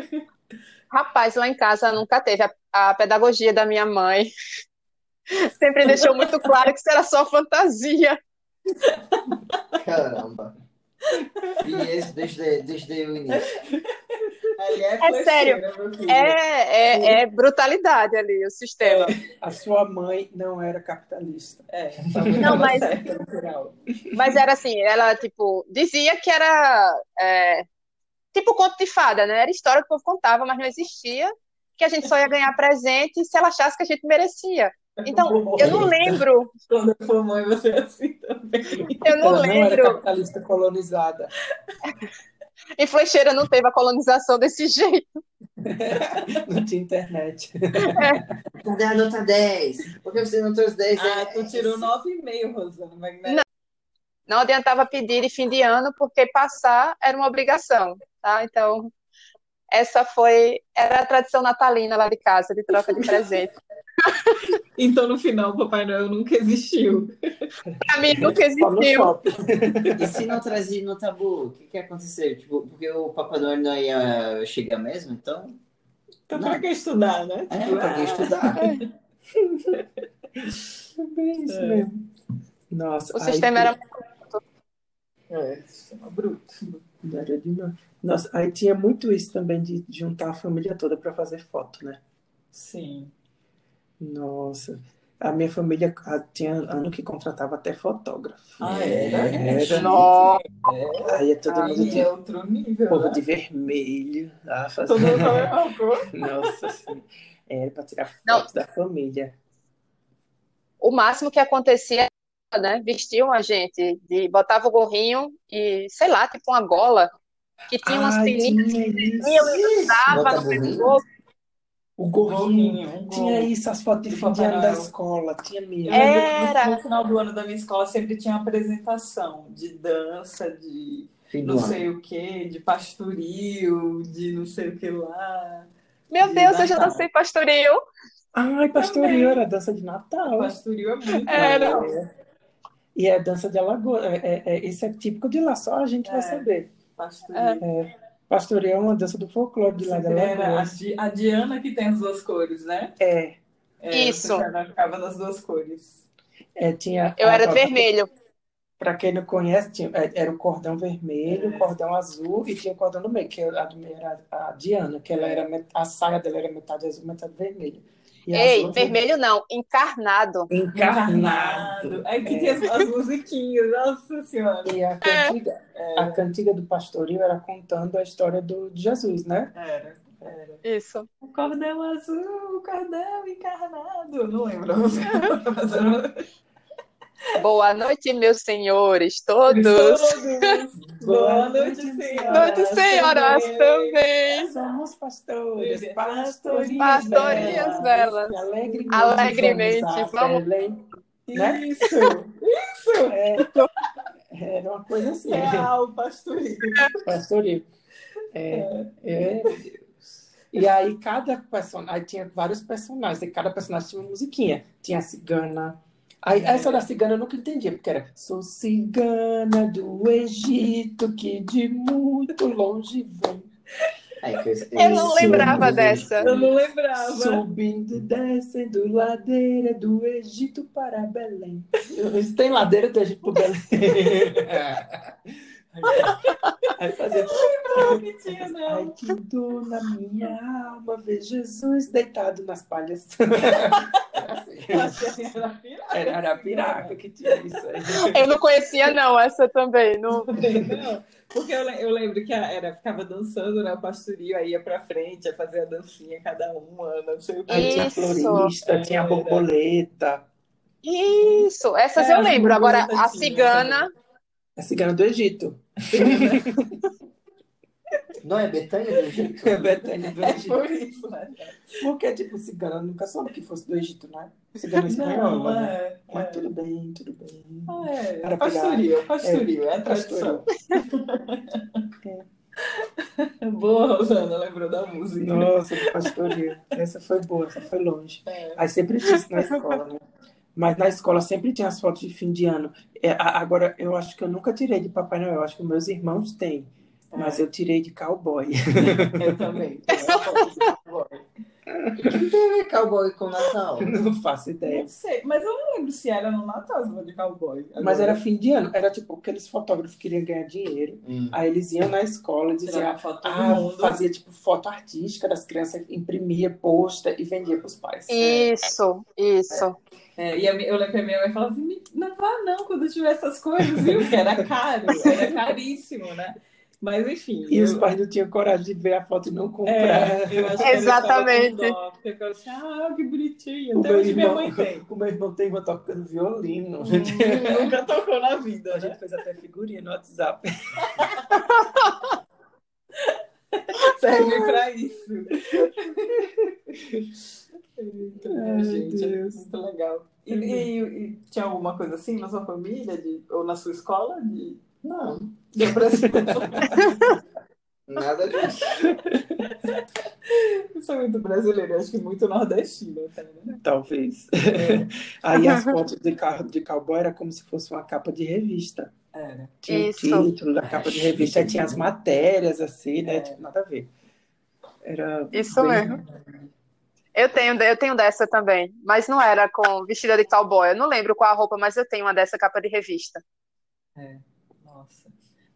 Rapaz, lá em casa nunca teve. A, a pedagogia da minha mãe sempre deixou muito claro que isso era só fantasia. Caramba. E esse desde, desde o início. É, é sério, é, é, é, brutalidade ali o sistema. A sua mãe não era capitalista. É, não, mas, mas era assim, ela tipo dizia que era é, tipo conto de fada, né? Era história que o povo contava, mas não existia. Que a gente só ia ganhar presente se ela achasse que a gente merecia. Então, eu não lembro. Quando eu for mãe, você é assim também. Eu não ela lembro. Não era capitalista colonizada. Em Flecheira não teve a colonização desse (laughs) jeito. (laughs) não tinha internet. É. Cadê a nota 10? Por que você não trouxe 10? Ah, tu tirou 9,5, Rosana. Não, não adiantava pedir de fim de ano, porque passar era uma obrigação, tá? Então, essa foi... Era a tradição natalina lá de casa, de troca de (laughs) presente. (laughs) Então, no final, o Papai Noel nunca existiu. Pra mim, nunca existiu. E se não trazia no tabu, o que, que aconteceu? Tipo, porque o Papai Noel não ia chegar mesmo, então. Então, não. pra que estudar, né? É, tipo, pra que estudar. É bem isso é. mesmo. Nossa, o sistema era é, sistema bruto. Era demais. Nossa, aí tinha muito isso também de juntar a família toda para fazer foto, né? Sim. Nossa. A minha família tinha ano que contratava até fotógrafo. Ah, era? Era. Nossa. Aí é todo mundo de é outro nível. Povo né? de vermelho. Ah, fazendo... (laughs) Todo mundo a cor. Nossa, sim. Era para tirar fotos da família. O máximo que acontecia, né? Vestiam a gente, de, botava o gorrinho e, sei lá, tipo uma gola, que tinha umas peninhas que eu usava no pescoço. O gorrinho. tinha isso, as fotos de fim de ano da escola. Tinha mesmo. Era. No final do ano da minha escola sempre tinha apresentação de dança, de Fim não sei o que, de pastoril, de não sei o que lá. Meu Deus, Natal. eu já dancei pastoril. Ai, pastoril era dança de Natal. Pastoril é muito era. legal. E é dança de Alagoas. É, é, é, isso é típico de lá, só a gente é. vai saber. Pastoril. É. Pastoreio é uma dança do folclore de lá da Lagoas. A Diana que tem as duas cores, né? É. é Isso. Ela ficava nas duas cores. É, tinha, Eu era vermelho. Para quem não conhece, tinha, é, era o cordão vermelho, é. cordão azul e tinha o cordão no meio, que a do meio era a Diana, que ela era a saia dela era metade azul, metade vermelha. Ei, vermelho não, encarnado. Encarnado. Aí que é. tinha as, as musiquinhas, nossa senhora. E a cantiga, é. a cantiga do pastoril era contando a história do, de Jesus, né? Era. Era. Isso. O cordão azul, o cordão encarnado. Não lembro. (laughs) Boa noite, meus senhores, todos. todos. Boa noite, senhoras. Noite, senhoras também. Somos pastores, pastorinhas, pastorinhas delas. Alegremente, Alegremente. Vamos. Né? Isso, isso. É, era uma coisa assim. Real, pastoril. Pastoril. É, é. E aí cada personagem, tinha vários personagens, e cada personagem tinha uma musiquinha. Tinha a cigana, Aí, essa da cigana eu nunca entendia, porque era sou cigana do Egito que de muito longe vem. eu não lembrava dessa. Eu não lembrava. Subindo, descendo ladeira do Egito para Belém. Tem ladeira do Egito para Belém. (laughs) (laughs) Aí fazia. que tinha, não. Ai, que dor na minha alma ver Jesus deitado nas palhas. Era Arapiraca que tinha isso aí. Eu não conhecia, não, essa também. Não... (laughs) não porque eu, eu lembro que era, ficava dançando na né, pastoria, aí ia pra frente, ia fazer a dancinha cada uma, não sei o que. Aí tinha florista, é, tinha borboleta. Isso, essas é, eu lembro. Agora, a cigana. A cigana do Egito. (laughs) Não é Betânia do Egito? É Betânia do é Egito. É por isso, né? Porque, tipo, cigana nunca soube que fosse do Egito, né? Cigana espanhola, Não, né? é, Mas tudo bem, tudo bem. Ah, é. Pastoril, pastoril, é, é a tradição. (laughs) É. Boa, Rosana, lembrou da música. Nossa, pastoril. Essa foi boa, essa foi longe. É. Aí sempre disse na (laughs) escola, né? Mas na escola sempre tinha as fotos de fim de ano. É, agora, eu acho que eu nunca tirei de Papai Noel. Eu acho que meus irmãos têm. Mas é. eu tirei de cowboy. (laughs) Eu também. (laughs) O que tem a ver cowboy com Natal? Não faço ideia. Não sei, mas eu não lembro se era no Natal de cowboy. Agora... Mas era fim de ano. Era tipo, aqueles fotógrafos queriam ganhar dinheiro. Hum. Aí eles iam na escola e diziam, ah, fazia tipo foto artística das crianças, imprimia, posta e vendia para os pais. Isso, isso. É, e eu lembro que a minha mãe falava assim, não vá não quando tiver essas coisas, viu? Que era caro, era (laughs) caríssimo, né? Mas enfim. E eu... os pais não tinham coragem de ver a foto e não comprar. É, Exatamente. Dó, porque eu assim, ah, que bonitinho. Até hoje minha mãe tem. (laughs) O meu irmão tem uma tocando violino. Hum, (laughs) nunca tocou na vida. A gente fez até figurinha no WhatsApp. Serve para isso. Ai, gente, é Deus. é muito legal. E, e, e, tinha alguma coisa assim na sua família de, ou na sua escola? De... Não. Deu pra (laughs) Nada disso. Isso é muito brasileiro, acho que muito nordestino até, né? Talvez. É. Aí as fotos de carro de cowboy era como se fosse uma capa de revista. Era. Tinha Isso. o título da capa de revista, aí tinha as matérias, assim, né? É. Tipo, nada a ver. Era Isso bem... mesmo. Eu tenho, eu tenho dessa também, mas não era com vestida de cowboy. Eu não lembro qual a roupa, mas eu tenho uma dessa capa de revista. É, nossa.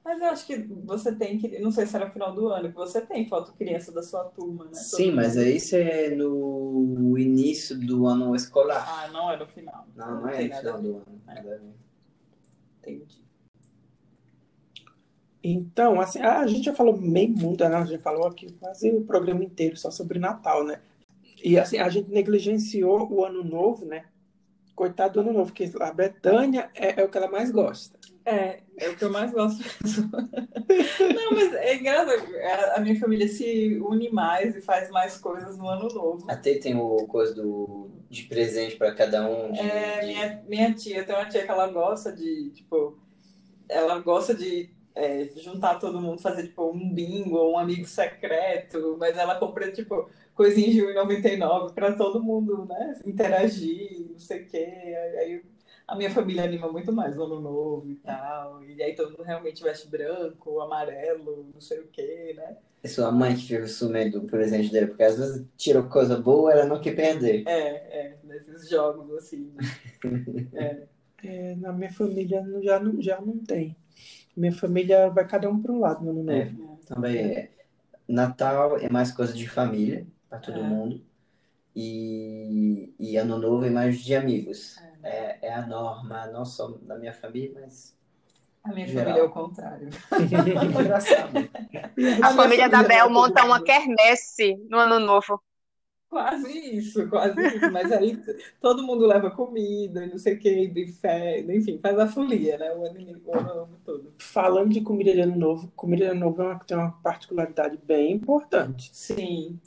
Mas eu acho que você tem que, não sei se era no final do ano, que você tem foto criança da sua turma, né? Sim, mas isso é no início do ano escolar. Ah, não é no final. Não, não, não é no final do ano. É. Entendi. Então, assim, a gente já falou meio mundo, né? A gente falou aqui quase o programa inteiro só sobre Natal, né? E assim, a gente negligenciou o ano novo, né? Coitado do ano novo, porque a Betânia é, é o que ela mais gosta. É, é o que eu mais gosto. (laughs) Não, mas é engraçado. A minha família se une mais e faz mais coisas no ano novo. Até tem o coisa do, de presente para cada um. De, é, de... Minha, minha tia, tem uma tia que ela gosta de, tipo, ela gosta de é, juntar todo mundo, fazer, tipo, um bingo ou um amigo secreto, mas ela compra, tipo, coisinha de 1,99 para todo mundo, né, interagir, não sei o quê. Aí a minha família anima muito mais o ano novo e tal. E aí todo mundo realmente veste branco, amarelo, não sei o quê, né? É sua mãe que fica sumindo do presente dele, porque às vezes tirou coisa boa, ela não quer perder. É, é, nesses jogos assim. (laughs) é. É, na minha família já não, já não tem. Minha família vai cada um para um lado no ano é, novo. É, também é. Natal é mais coisa de família, para todo é. mundo. E, e Ano Novo é mais de amigos. É, é, é a norma, não só da minha família, mas. A minha geral. família é o contrário. (laughs) Engraçado. A, a família da Bel monta uma quermesse no Ano Novo. Quase isso, quase isso. Mas aí todo mundo leva comida, não sei o que, buffet, enfim, faz a folia, né? O ano, o ano todo. Falando de comida de ano novo, comida de ano novo é uma, tem uma particularidade bem importante. Sim.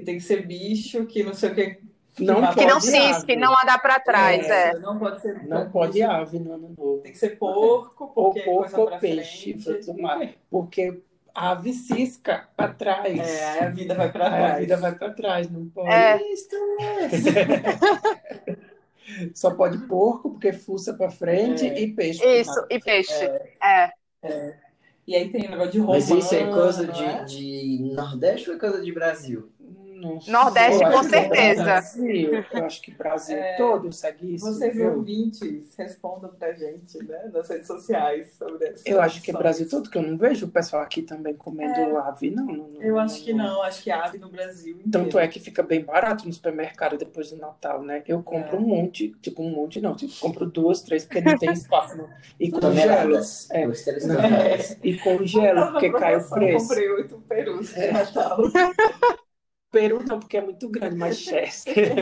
Que tem que ser bicho, que não sei o que. Não que não cisque, não andar para trás, é, é. Não pode ser. Não pode ave no ano novo. Tem que ser porco, porque ou porco ou peixe, do mar. Porque a ave cisca para trás. É, a vida vai para trás. a vida vai para trás, não pode. É. (laughs) Só pode porco, porque fuça para frente, é. e peixe. Isso, e peixe. É. é. é. E aí tem negócio de romano. Mas isso é coisa de, é? de Nordeste ou é coisa de Brasil? Nordeste, com certeza. Brasil, eu acho que o Brasil é, todo segue isso. Vocês viu? ouvintes respondam pra gente, né, nas redes sociais sobre isso. Eu acho que é Brasil todo, que eu não vejo o pessoal aqui também comendo é, ave, não, não, Eu acho que não, acho que ave no Brasil inteiro. Tanto é que fica bem barato no supermercado depois do Natal, né? Eu compro é. um monte, tipo um monte não, tipo, compro duas, três, porque não tem espaço. Não. E congelo. É, é, e congelo, porque cai o preço. Eu comprei oito perus de Natal. (laughs) Peru não, porque é muito grande, mas (laughs) Chester.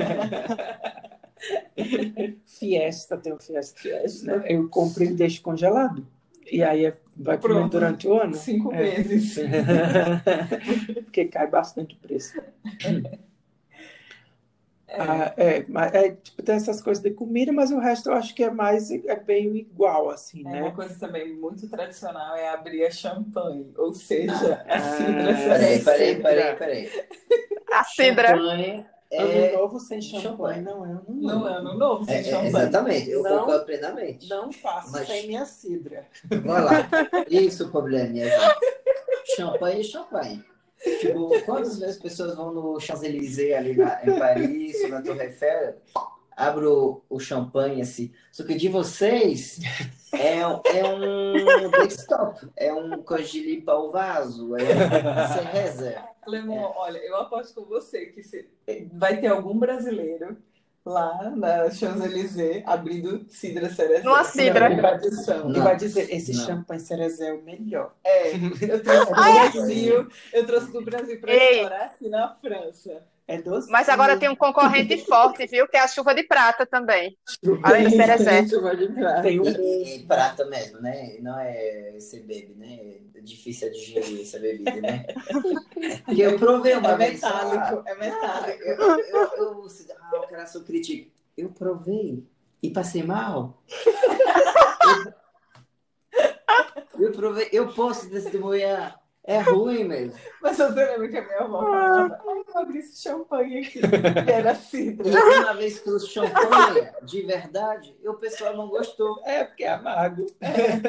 Fiesta, tem o Fiesta. Fiesta. Né? Eu compro e deixo congelado. E aí é, vai comer durante o ano. Cinco é. meses. (laughs) porque cai bastante o preço. (laughs) É. Ah, é, é, tipo, tem essas coisas de comida, mas o resto eu acho que é mais é bem igual, assim, é, né? Uma coisa também muito tradicional é abrir a champanhe, ou seja, a cidra. Ah, peraí, peraí, peraí, peraí. A cidra. Champanhe é... Ano novo sem champanhe não é ano novo. Não é ano novo sem é, champanhe. Exatamente, eu não, concordo plenamente. Não faço mas... sem minha cidra. Vai lá. Isso o problema. Champanhe e champanhe. Tipo, quantas vezes pessoas vão no Champs-Élysées ali na, em Paris, na Torre Eiffel, abro o champanhe assim. Só que de vocês (laughs) é, é um desktop, é um de limpar o vaso, é, você reza. Lemon, é. olha, eu aposto com você que se, vai ter algum brasileiro lá na Champs-Élysées abrindo cidra cerezel. Uma cidra. E vai, dizer, e vai dizer, esse não. champanhe cerezel é o melhor. É, eu trouxe do Brasil, eu trouxe do Brasil para estourar aqui na França. É doce. Mas agora tem um concorrente (laughs) forte, viu? Que é a chuva de prata também. Além do cerezé. Tem um... E, e, prata mesmo, né? Não é você bebe, né? É difícil digerir essa bebida, né? (laughs) Porque eu provei uma é vez. Metálico, é metálico. Eu, eu, eu, eu, ah, o cara só critica. Eu provei e passei mal. (laughs) eu, eu provei, eu posso testemunhar é ruim mesmo. (laughs) Mas você lembra que a minha avó falava, ai, eu abri esse champanhe aqui, (laughs) era cidra. E uma vez que o champanhe, de verdade, o pessoal não gostou. É, porque é amargo. É,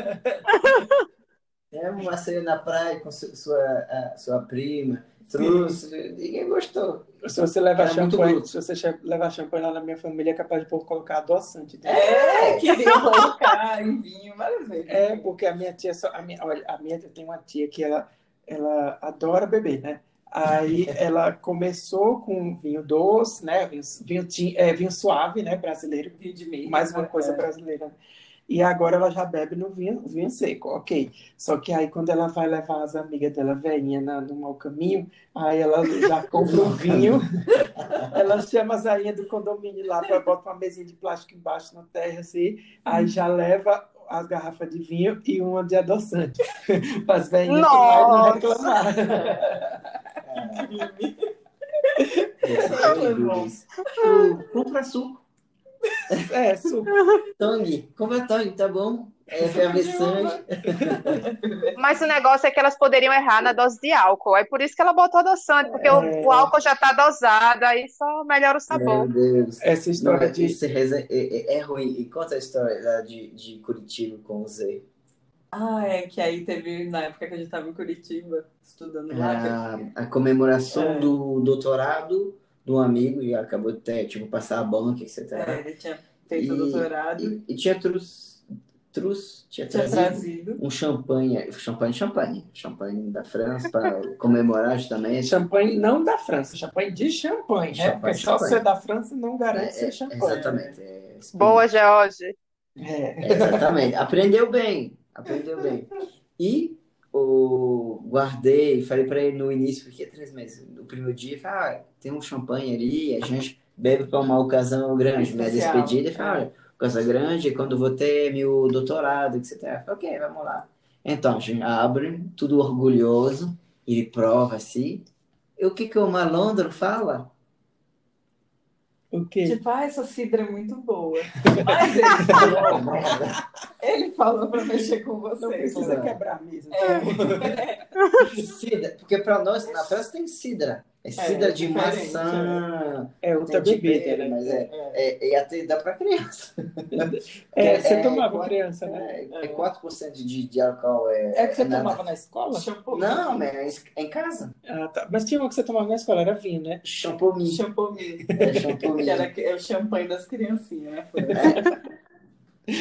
é uma ceia na praia com sua, sua prima, trouxe, ninguém gostou. Se você levar champanhe, se você levar champanhe lá na minha família, é capaz de colocar adoçante. É, queria colocar em vinho várias vezes. É, porque a minha tia, só, a minha, olha, a minha tem uma tia que ela ela adora beber, né? Aí ela começou com vinho doce, né? Vinho, vinho, é, vinho suave, né? Brasileiro. Vinho de meio. Mais uma coisa é. brasileira. E agora ela já bebe no vinho, vinho seco, ok. Só que aí quando ela vai levar as amigas dela velhinha na, no mau caminho, aí ela já compra o (laughs) vinho, ela chama as rainhas do condomínio lá, para botar uma mesinha de plástico embaixo na terra, assim, aí já leva as garrafas de vinho e uma de adoçante. (laughs) Para as velhinhas não reclamar. (laughs) Compra suco. É, suco. Tong, compra Tong, tá bom? É efervescente. (laughs) Mas o negócio é que elas poderiam errar na dose de álcool. É por isso que ela botou adoçante, porque é... o, o, álcool já está dosado, aí só melhora o sabor. Meu Deus. Essa história Não, de. É, é, é, ruim. E conta a história de, de Curitiba com o Zé. Ah, é que aí teve, na época que a gente estava em Curitiba, estudando lá. A, a comemoração é. do doutorado do amigo, e acabou de ter, tipo, passar a banca, etc. É, ele tinha feito o doutorado. E, e tinha trouxe Trus tinha, trazido, um champanhe, champanhe, champanhe, champanhe da França para comemorar também. Champanhe não da França, champanhe de champanhe, né? Porque só ser da França não garante é, ser é, champanhe. Exatamente. É, Boa, George. É. Exatamente. Aprendeu bem, aprendeu bem. E o guardei, falei para ele no início, porque três meses, no primeiro dia, falei, ah, tem um champanhe ali, a gente bebe para uma ocasião grande, minha despedida, e falei, olha Casa Grande, quando vou ter meu doutorado, etc. Ok, vamos lá. Então, a gente abre, tudo orgulhoso, ele prova assim. E o que, que o malandro fala? O quê? Tipo, ah, essa cidra é muito boa. Mas ele (laughs) falou, ele falou pra mexer com você. Não precisa quebrar a mesa. É. cidra, porque pra nós, na França tem cidra. É cidra é, de maçã. É outra bebida, né? Mas é, é, é, até dá para criança. (laughs) É, você tomava é, criança, né? É, é 4% de, de álcool. É, é que você tomava na escola? Não, mas é em casa. Ah, tá. Mas tinha uma que você tomava na escola, era vinho, né? Champomy. Champomy. É, (laughs) era é o champanhe das criancinhas, né?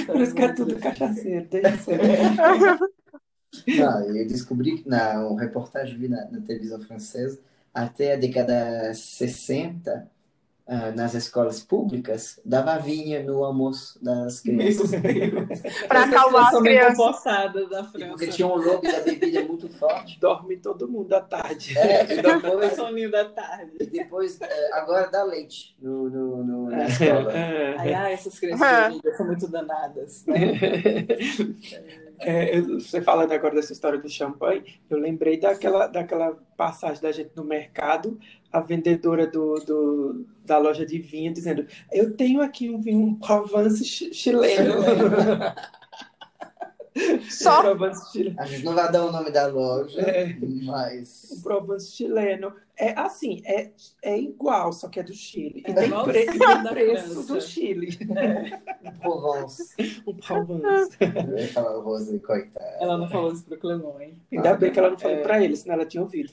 Por isso que é tudo cachaceiro, desde (laughs) Não, eu descobri que na reportagem vi na, na televisão francesa até a década 60, uh, nas escolas públicas, dava vinha no almoço das crianças. (laughs) Para acalmar as crianças. da França. Porque tinha um lobby da bebida muito forte. (laughs) Dorme todo mundo à tarde. É, e depois... soninho da tarde. E depois, é, agora dá leite no, no, no na escola. (laughs) Ai, ai, essas crianças são muito danadas. Né? É, você falando agora dessa história do champanhe, eu lembrei daquela, daquela passagem da gente no mercado, a vendedora do, do da loja de vinho dizendo: Eu tenho aqui um vinho, um Provence chileno. Só? (laughs) A gente não vai dar o nome da loja, é. mas. O Provence chileno. É assim, é, é igual, só que é do Chile. E tem, pre (laughs) preço do Chile. É. Um Provence. Um Provence. Eu ia falar Rose, coitada. Ela não falou isso pro Clemon, hein? Ainda ah, bem que ela não falou é. pra ele, senão ela tinha ouvido.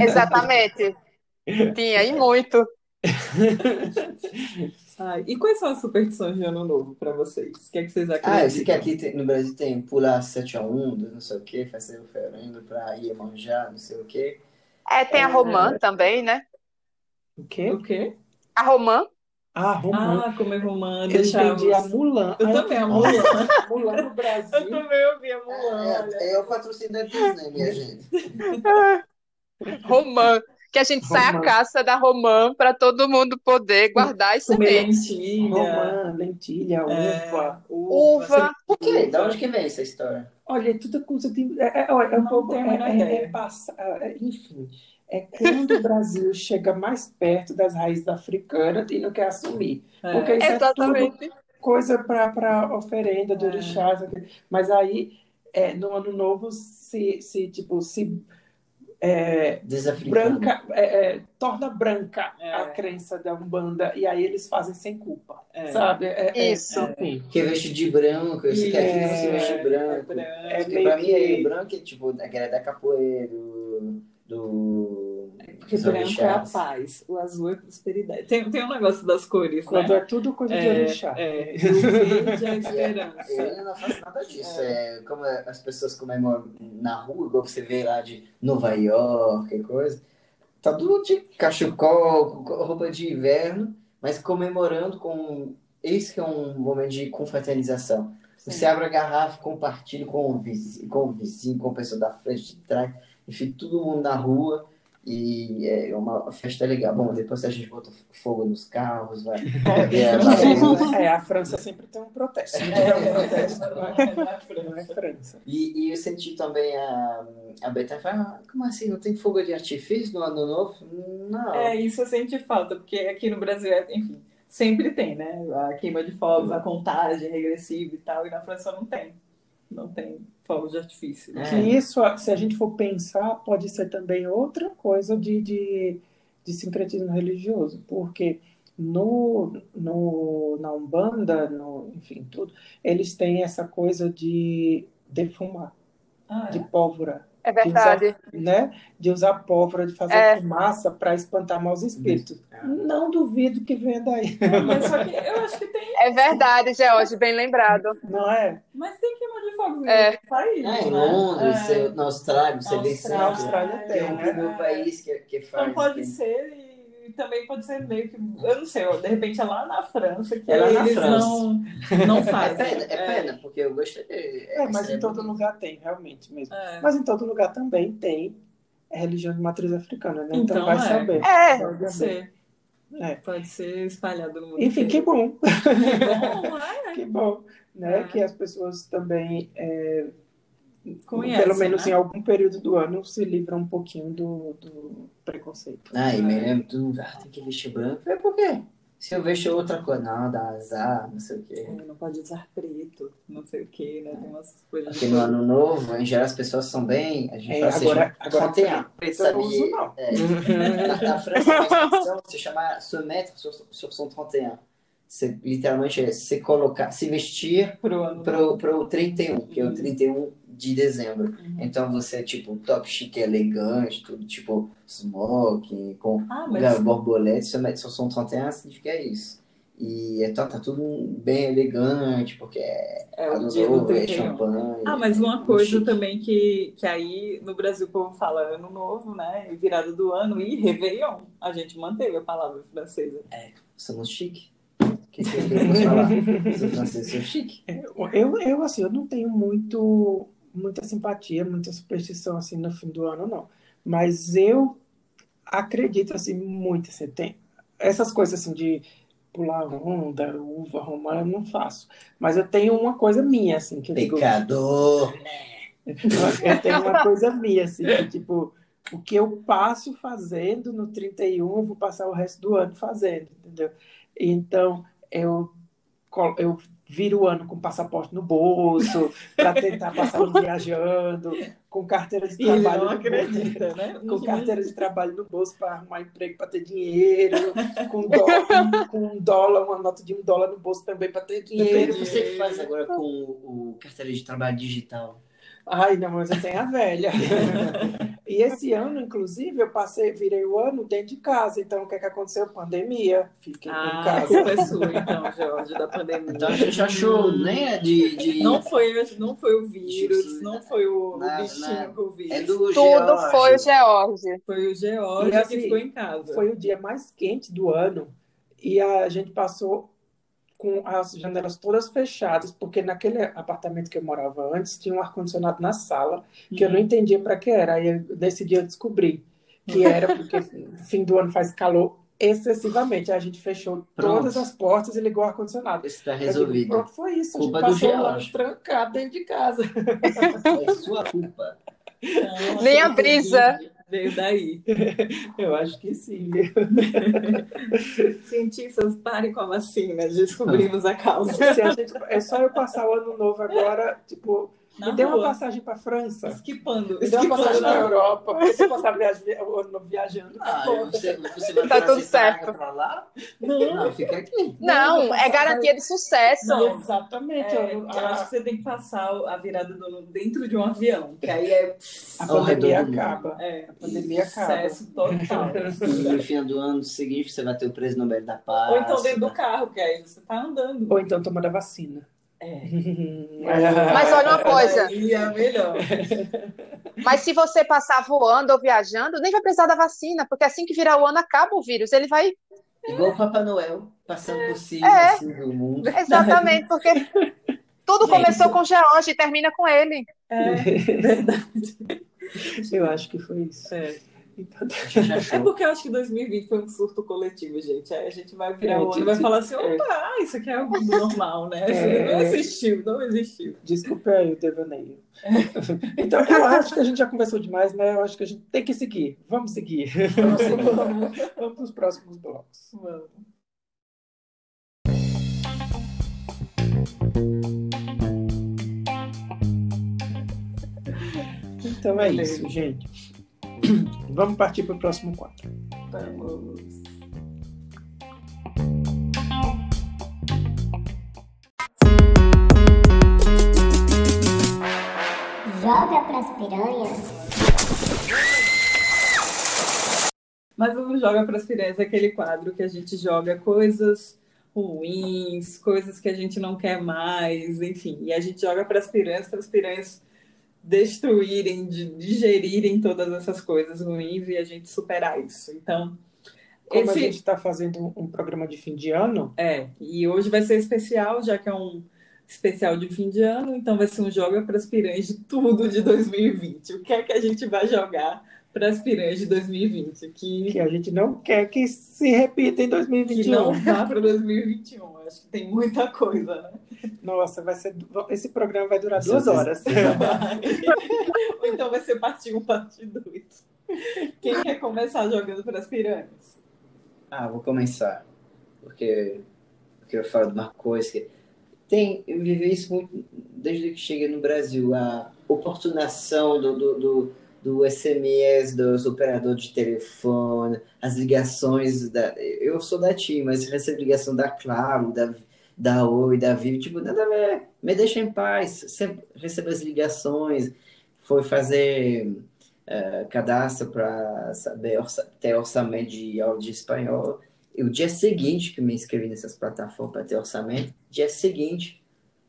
Exatamente. Tinha, e muito. (laughs) Ah, e quais são as superstições de ano novo para vocês? O que é que vocês acreditam? Ah, eu sei que aqui tem, no Brasil tem pular sete ondas, não sei o que, fazer oferenda para ir manjar, não sei o que. É, tem a romã é... também, né? O quê? O quê? A romã. Ah, romã. Ah, comer romã. Eu entendi a Mulan. Eu também, a Mulan. (laughs) Mulan no Brasil. Eu também ouvi a Mulan. É, é, é o patrocínio da Disney, minha (laughs) gente. romã. Que a gente sai à caça da romã para todo mundo poder guardar as sementes. Lentilha. Romã, lentilha, é. uva. Uva. uva. Por quê? Da onde que vem essa história? Olha, é tudo coisa de. É, é, é um pouco. É, é, é, enfim. É quando o Brasil (laughs) chega mais perto das raízes africanas e não quer assumir. Porque isso Exatamente. é tudo coisa para oferenda de orixás. Mas aí, no ano novo, se, se tipo, se é, branca, é, é, torna branca é. a crença da Umbanda e aí eles fazem sem culpa, é. sabe? É, Isso. Que veste de branco, quer que você veste branco. É, branco. pra mim, é branco é tipo daquela da capoeira, do, do porque branco é a paz, o azul é prosperidade. Tem, tem um negócio das cores, Quando né? é tudo coisa de orixá. É, (laughs) o verde é a esperança. Eu não faço nada disso. É. é. como as pessoas comemoram na rua, igual você vê lá de Nova York e coisa. Tá tudo de cachecol, roupa de inverno, mas comemorando com... Esse que é um momento de confraternização. Sim. Você abre a garrafa, compartilha com o vizinho, com o vizinho, com a pessoa da frente, de trás, enfim, todo mundo na rua e é uma festa legal. Bom, depois a gente bota fogo nos carros, vai. (laughs) É, é, a França sempre tem um protesto. (laughs) É, um protesto (laughs) não é França. E, e eu senti também a, a Beta falar, ah, como assim, não tem fogo de artifício no ano novo? Não. É, isso eu senti falta, porque aqui no Brasil, é, enfim, sempre tem, né? A queima de fogos, a contagem regressiva e tal, e na França não tem. Não tem fogos de artifício. É. Que isso, se a gente for pensar, pode ser também outra coisa de, de, de sincretismo religioso, porque no, no, na Umbanda, no, enfim, tudo, eles têm essa coisa de defumar, ah, é? de pólvora. É verdade. De usar, né? de usar pólvora, de fazer é. fumaça para espantar maus espíritos. É. Não duvido que venha daí. mas só que eu acho que tem. É verdade, George, bem lembrado. Não é? Mas tem queima de fogo é. no país. É, em Londres, é. na Austrália, você vê sempre. Na Austrália tem, é, né? um país que, que faz. Não pode ser e também pode ser meio que. Eu não sei, de repente é lá na França que é lá eles França. não, não fazem. É pena, é pena, porque eu gostaria. É, é mas em todo lugar tem, realmente mesmo. É. Mas em todo lugar também tem religião de matriz africana, né? Então, então vai é. saber. É, pode ser. É. Pode ser espalhado no mundo. Enfim, que bom. Que bom, é. (laughs) que bom né? Que as pessoas também Conhece, pelo menos né? em algum período do ano, se livra um pouquinho do, do preconceito. Ah, e me lembro tudo, ah, tem que vestir branco. É por quê? Se eu vestir outra coisa, não, dá azar, não sei o quê. É, não pode usar preto, não sei o quê, né? Tem umas coisas. Aqui no ano novo, em geral, as pessoas são bem. A gente é, fala, agora, agora tem a preto, sabe? Não uso, não. É, na, na França, se chama se mettre sur, sur son 31. Você, literalmente é se colocar, se vestir pro, ano pro, pro 31, que é o 31 de dezembro. Uhum. Então você, tipo, top chique elegante, tudo tipo smoking, com ah, mas... borboleta, seu médico são 31 significa isso. E é, tá, tá tudo bem elegante, porque é, é o dia novo, é champanhe. Ah, mas uma coisa chique. também que, que aí no Brasil o povo fala ano novo, né? Virada do ano e Réveillon. A gente manteve a palavra francesa. É, somos chique. O que, que, eu falar? Sou francês, sou chique. (laughs) É, eu, eu, assim, eu não tenho muito muita simpatia, muita superstição assim no fim do ano, não. Mas eu acredito assim muito, assim, tem essas coisas assim de pular onda, uva romana, eu não faço. Mas eu tenho uma coisa minha assim que eu Pecador. Digo, (laughs) eu tenho uma coisa minha assim, que, tipo, o que eu passo fazendo no 31, eu vou passar o resto do ano fazendo, entendeu? Então, eu eu vira o ano com passaporte no bolso, (laughs) para tentar passar um viajando, com carteira de trabalho. não acredita, bolso, né? (laughs) Com carteira de trabalho no bolso para arrumar emprego para ter dinheiro, com dólar, com um dólar, uma nota de um dólar no bolso também para ter dinheiro. Você que faz agora com o carteira de trabalho digital? Ai, não, mas eu tenho a velha. (laughs) e esse ano, inclusive, eu passei, virei o ano dentro de casa. Então, o que, é que aconteceu? Pandemia. Fiquei ah, em casa. Foi é sua, então, (laughs) Jorge, da pandemia. Então a gente achou, né? De, de... Não, foi, não foi o vírus, não foi o, na, o bichinho Covid. É do Tudo George. foi o George. Foi o George assim, que ficou em casa. Foi o dia mais quente do ano. E a gente passou com as janelas todas fechadas, porque naquele apartamento que eu morava antes tinha um ar-condicionado na sala, que uhum. eu não uhum. entendia para que era. Aí nesse dia eu descobri que era porque (laughs) fim do ano faz calor excessivamente. A gente fechou Pronto. todas as portas e ligou o ar-condicionado. Está resolvido. Pronto, foi isso. Culpa a gente passou o ano trancado dentro de casa. (laughs) É sua culpa. Não, (laughs) Nem a brisa. Veio daí. (laughs) Eu acho que sim. (laughs) Cientistas, parem com a vacina, descobrimos a causa. A gente, é só eu passar o ano novo agora, tipo, na me deu uma passagem para França. Esquipando. Me deu uma passagem para Europa. Se passar (laughs) viajando. Ah, você, você (laughs) vai tá tudo certo. lá? Não. não, fica aqui. Não, não é garantia de sucesso. Não, exatamente. É, eu, acho que você tem que passar a virada do ano dentro de um avião, que aí é. A pandemia acaba. É, a pandemia acaba. Sucesso total. (laughs) no fim do ano seguinte, você vai ter o preço Nobel da Paz. Ou então dentro do carro, que aí você tá andando. Ou então tomando a vacina. É. (laughs) Mas olha uma coisa. É melhor. (laughs) Mas se você passar voando ou viajando, nem vai precisar da vacina, porque assim que virar o ano acaba o vírus, ele vai. Igual o Papai Noel, passando por cima é. assim, do mundo. (laughs) Exatamente, porque tudo Gente. começou com George e termina com ele. É verdade. Eu acho que foi isso. É. Então, é (laughs) porque eu acho que 2020 foi um surto coletivo, gente. Aí a gente vai virar é, o ano e vai falar assim: é. opa, é. isso aqui é algo normal, né? É, não existiu, não existiu. Desculpa aí o devaneio. (laughs) Então, eu acho que a gente já conversou demais, né? Eu acho que a gente tem que seguir. Vamos seguir. Vamos, (laughs) Vamos. Vamos para os próximos blocos. Vamos. Então é isso, gente. (coughs) Vamos partir para o próximo quadro. Vamos. Joga pras piranhas. Mas o Joga pras piranhas é aquele quadro que a gente joga coisas ruins, coisas que a gente não quer mais, enfim. E a gente joga para as piranhas, para as piranhas destruírem, de digerirem todas essas coisas ruins e a gente superar isso. Então, como esse... a gente está fazendo um programa de fim de ano. É, e hoje vai ser especial, já que é um especial de fim de ano, então vai ser um Joga para as Piranhas de tudo de 2020. O que é que a gente vai jogar para as piranhas de 2020. Que, que a gente não quer que se repita em 2021. Que não vá para 2021. Acho que tem muita coisa, né? Nossa, vai ser, esse programa vai durar duas horas. Ou então vai ser parte 1, parte 2. Quem quer começar jogando para as piranhas? Ah, vou começar. Porque eu quero falar de uma coisa que tem, eu vivi isso muito desde que cheguei no Brasil, a oportunação do, do, do do SMS, dos operadores de telefone, as ligações da. Eu sou da TIM, mas recebo ligação da Claro, da, da Oi, da Vivo, tipo, nada a ver, me deixa em paz. Sempre recebo as ligações, foi fazer uh, cadastro para saber orça, ter orçamento de áudio espanhol. E o dia seguinte que me inscrevi nessas plataformas para ter orçamento, dia seguinte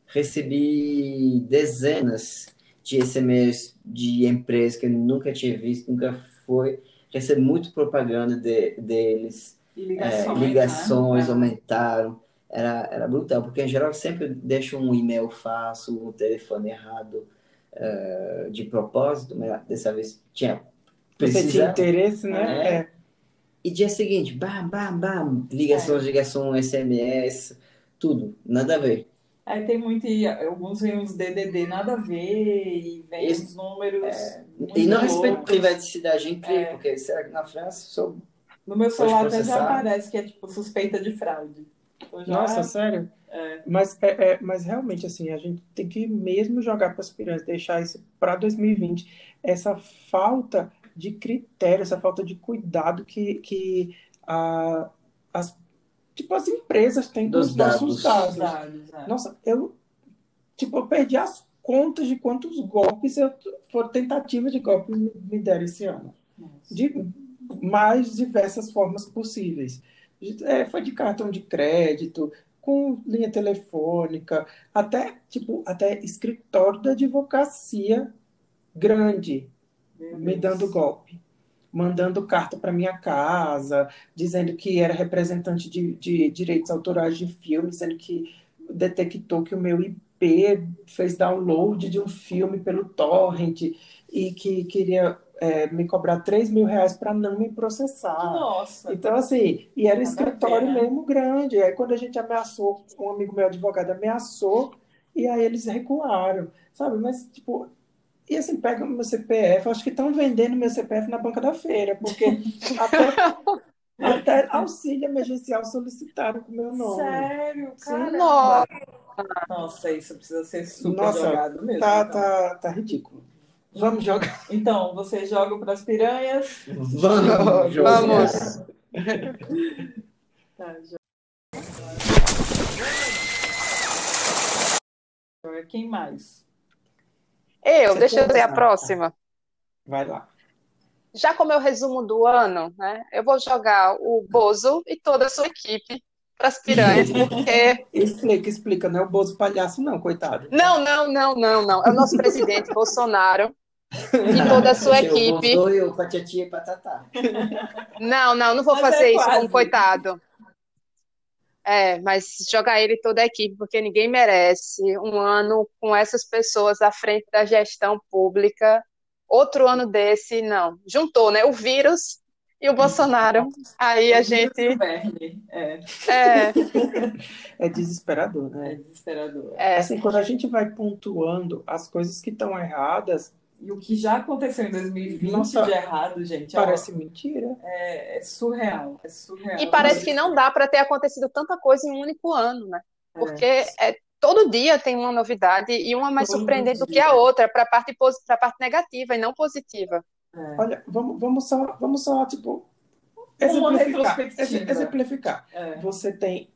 recebi dezenas de SMS de empresas que eu nunca tinha visto, nunca foi. Recebo muito propaganda de, deles. E ligações, é, ligações né? aumentaram. Era, era brutal, porque em geral sempre deixo um e-mail falso, um telefone errado uh, de propósito, mas dessa vez tinha. Você tinha interesse, né? É. é. E dia seguinte, bam, bam, bam, ligações, é. ligação, SMS, tudo, nada a ver. Aí tem muito, alguns vêm uns DDD nada a ver, e vem Esse, uns números. É, e não respeito privacidade incrível, é. porque será que na França sou. No meu celular até já aparece que é tipo suspeita de fraude. Já... Nossa, sério? É. Mas, é, é, mas realmente, assim, a gente tem que mesmo jogar para as piranhas, deixar isso para 2020. Essa falta de critério, essa falta de cuidado que, que a, as tipo, as empresas têm dos os nossos dados. dados é. Nossa, eu, tipo, eu perdi as contas de quantos golpes eu, foram tentativas de golpes me, me deram esse ano. Nossa. De mais diversas formas possíveis. É, foi de cartão de crédito, com linha telefônica, até, tipo, até escritório da advocacia grande me dando golpe mandando carta para minha casa, dizendo que era representante de, de direitos autorais de filme, dizendo que detectou que o meu IP fez download de um filme pelo torrent e que queria é, me cobrar 3 mil reais para não me processar. Nossa. Então, assim, e era escritório mesmo grande. Aí, quando a gente ameaçou, um amigo meu advogado ameaçou, e aí eles recuaram, sabe? Mas, tipo, e assim, pega o meu CPF, acho que estão vendendo meu CPF na banca da feira, porque (laughs) até, até auxílio emergencial solicitaram com o meu nome. Sério? Caramba. Nossa. Nossa, isso precisa ser super Nossa, jogado mesmo. Tá, então. tá, tá ridículo. Vamos jogar. Então, você joga para as piranhas? Vamos! Vamos! tá, Quem mais? Eu, Você deixa eu ver a próxima. Vai lá. Já como é o resumo do ano, né? Eu vou jogar o Bozo e toda a sua equipe para as piranhas, (laughs) porque. Explica, explica, não é o Bozo palhaço, não, coitado. Não, não, não, não, não. É o nosso presidente (laughs) Bolsonaro e toda a sua equipe. Eu com a tia Patatá. Não, não, não vou Mas fazer é isso com o coitado. É, mas jogar ele toda a equipe, porque ninguém merece um ano com essas pessoas à frente da gestão pública. Outro ano desse, não. Juntou, né? O vírus e o Bolsonaro. Aí a gente. É. é. (laughs) É desesperador, né? É desesperador. É. Assim, quando a gente vai pontuando as coisas que estão erradas, e o que já aconteceu em 2020 Nossa, de errado, gente. Parece ó, mentira. É, é, surreal, é surreal. E parece que não dá para ter acontecido tanta coisa em um único ano, né? É. Porque é. é todo dia tem uma novidade e uma mais todo surpreendente dia. do que a outra, para a parte, parte negativa e não positiva. É. Olha, vamos, vamos, só, vamos só, tipo, exemplificar. exemplificar. É. Você tem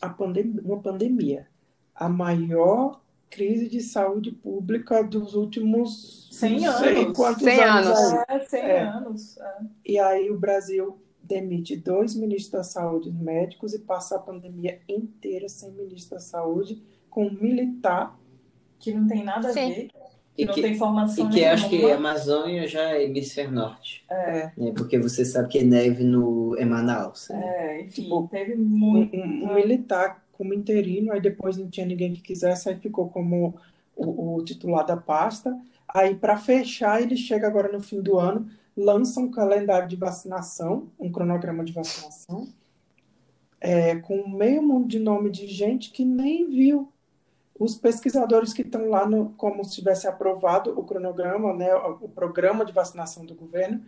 a pandem uma pandemia, a maior crise de saúde pública dos últimos 100 anos. quantos 100 anos. anos. É, 100 é. anos. É. E aí o Brasil demite dois ministros da saúde médicos e passa a pandemia inteira sem ministro da saúde, com um militar. Que não tem nada a Sim. ver. Que, não tem formação E que nenhuma. acho que a Amazônia já é hemisfério norte. É. é. Porque você sabe que neve no, em Manaus. Né? É, enfim, tipo, teve muito. Um, um militar como interino, aí depois não tinha ninguém que quisesse, aí ficou como o, o titular da pasta. Aí, para fechar, ele chega agora no fim do ano, lança um calendário de vacinação, um cronograma de vacinação, é, com meio mundo de nome de gente que nem viu. Os pesquisadores que estão lá, no, como se tivesse aprovado o cronograma, né, o programa de vacinação do governo,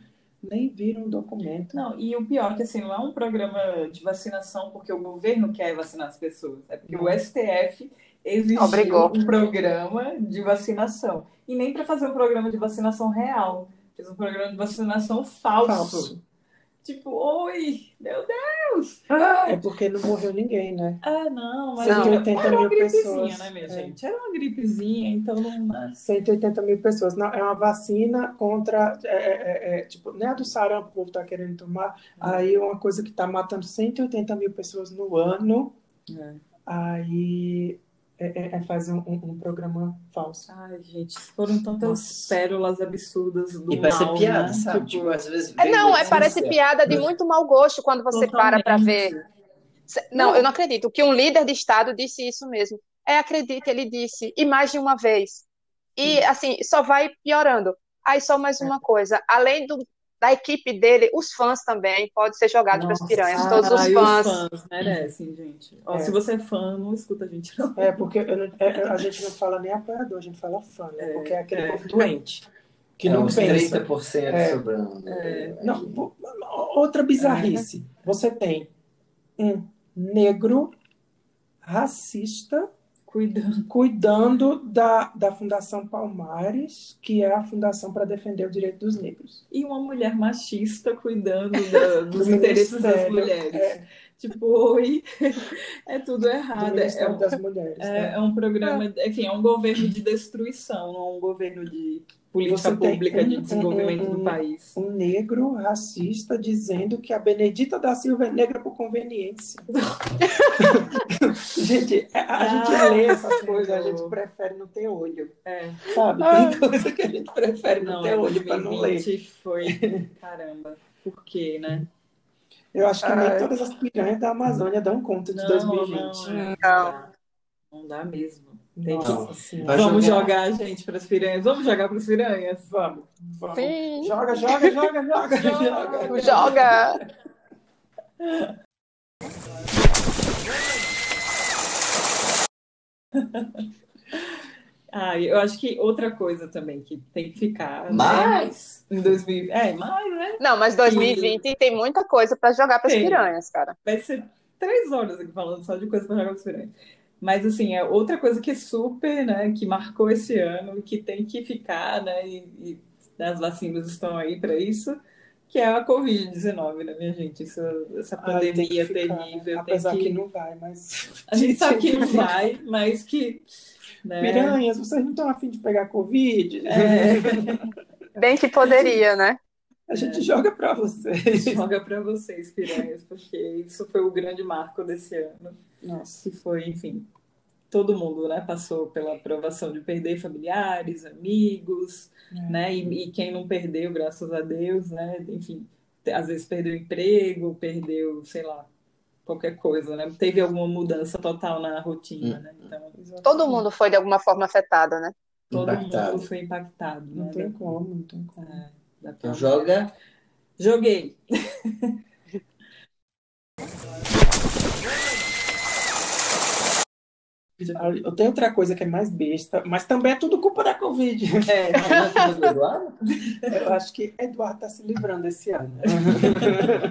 nem viram o documento. Não, e o pior é que assim, não é um programa de vacinação porque o governo quer vacinar as pessoas, é porque não. o STF exigiu Obrigou. um programa de vacinação. E nem para fazer um programa de vacinação real. Fez um programa de vacinação falso. falso. Tipo, oi, meu Deus! Ah, é porque não morreu ninguém, né? Ah, não, mas 180 era mil uma gripezinha, pessoas. né, minha é. gente? Era uma gripezinha, então não. 180 mil pessoas. Não, é uma vacina contra. É, é, é, é tipo, nem a do sarampo o povo tá querendo tomar. Aí é uma coisa que tá matando 180 mil pessoas no ano. É. Aí é, é, é, fazer um, um, programa falso. Ai, gente, foram tantas Nossa. pérolas absurdas do E parece mal, piada, né? sabe? Tipo, às vezes é, não, é, parece piada de muito mau gosto quando você Totalmente. para para ver. Não, não, eu não acredito. Que um líder de Estado disse isso mesmo. É, acredite, ele disse, e mais de uma vez. E, Sim. assim, só vai piorando. Aí, só mais uma coisa. Além do, da equipe dele, os fãs também, pode ser jogado para as piranhas, todos os fãs. Os fãs merecem, gente. Ó, é. Se você é fã, não escuta a gente, não. É, porque não, é, a gente não fala nem apoiador, a gente fala fã, né? É, porque é aquele é. povo doente. Que é, não uns pensa. 30% é, sobrando. É. Não, outra bizarrice. Você tem um negro racista Cuidando. Cuidando da, da Fundação Palmares, que é a fundação para defender o direito dos negros. E uma mulher machista cuidando (laughs) da, dos interesses das mulheres. É. Tipo, oi, (laughs) é tudo errado. É um, das mulheres. É, né? é um programa, enfim, é um governo de destruição, não é um governo de política Você pública um, de desenvolvimento um, do país. Um negro racista dizendo que a Benedita da Silva é negra por conveniência. (laughs) gente, a, a ah, gente lê essas coisas, a gente prefere não ter olho. É. Sabe? Ah. Tem coisa que a gente prefere não, não ter olho para não ler. Foi, caramba, por quê, né? Eu acho que nem todas as piranhas da Amazônia dão conta de não, 2020. Não, não. Não dá mesmo. Tem que... Vamos jogar, gente, para as piranhas. Vamos jogar para as piranhas? Vamos. vamos. Sim. Joga, joga, joga, joga, joga. (laughs) Joga. Ah, eu acho que outra coisa também que tem que ficar. Mais? Né? Em 2020. É, mais, né? Não, mas 2020 e... tem muita coisa para jogar para as piranhas, cara. Vai ser três horas aqui falando só de coisa para jogar para as piranhas. Mas, assim, é outra coisa que é super, né, que marcou esse ano e que tem que ficar, né, e, e as vacinas estão aí para isso, que é a Covid-19, né, minha gente? Isso, essa pandemia Ai, terrível. Apesar que... que... não vai, mas. (laughs) A gente sabe que não (laughs) vai, mas que. Né? Piranhas, vocês não estão afim de pegar Covid? É. (laughs) Bem que poderia, né? A gente é. joga para vocês. Joga para vocês, piranhas, porque isso foi o grande marco desse ano. Nossa. Que foi, enfim, todo mundo né, passou pela aprovação de perder familiares, amigos, é. né? E, e, quem não perdeu, graças a Deus, né? Enfim, às vezes perdeu emprego, perdeu, sei lá, qualquer coisa, né? Teve alguma mudança total na rotina, hum. né? Então, Todo mundo foi de alguma forma afetado, né? Todo impactado. mundo foi impactado. Não né? tem como, não tem como. É, então joga. Joguei. (laughs) Eu tenho outra coisa que é mais besta, mas também é tudo culpa da Covid. É, mas é Eduardo? (laughs) Eu acho que Eduardo está se livrando esse ano.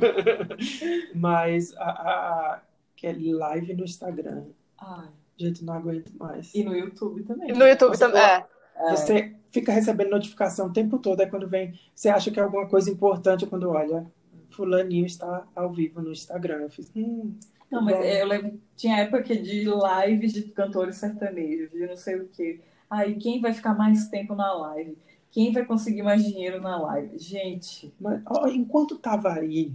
(laughs) mas a, a, aquele live no Instagram. Ai. Gente, não aguento mais. E no YouTube também. E no YouTube também. É. Você fica recebendo notificação o tempo todo, é quando vem. Você acha que é alguma coisa importante quando olha. Fulaninho está ao vivo no Instagram. Eu fiz. Hum, não, mas eu lembro, tinha época de lives de cantores sertanejos, de não sei o quê. Aí, quem vai ficar mais tempo na live? Quem vai conseguir mais dinheiro na live? Gente. Mas, ó, enquanto tava aí,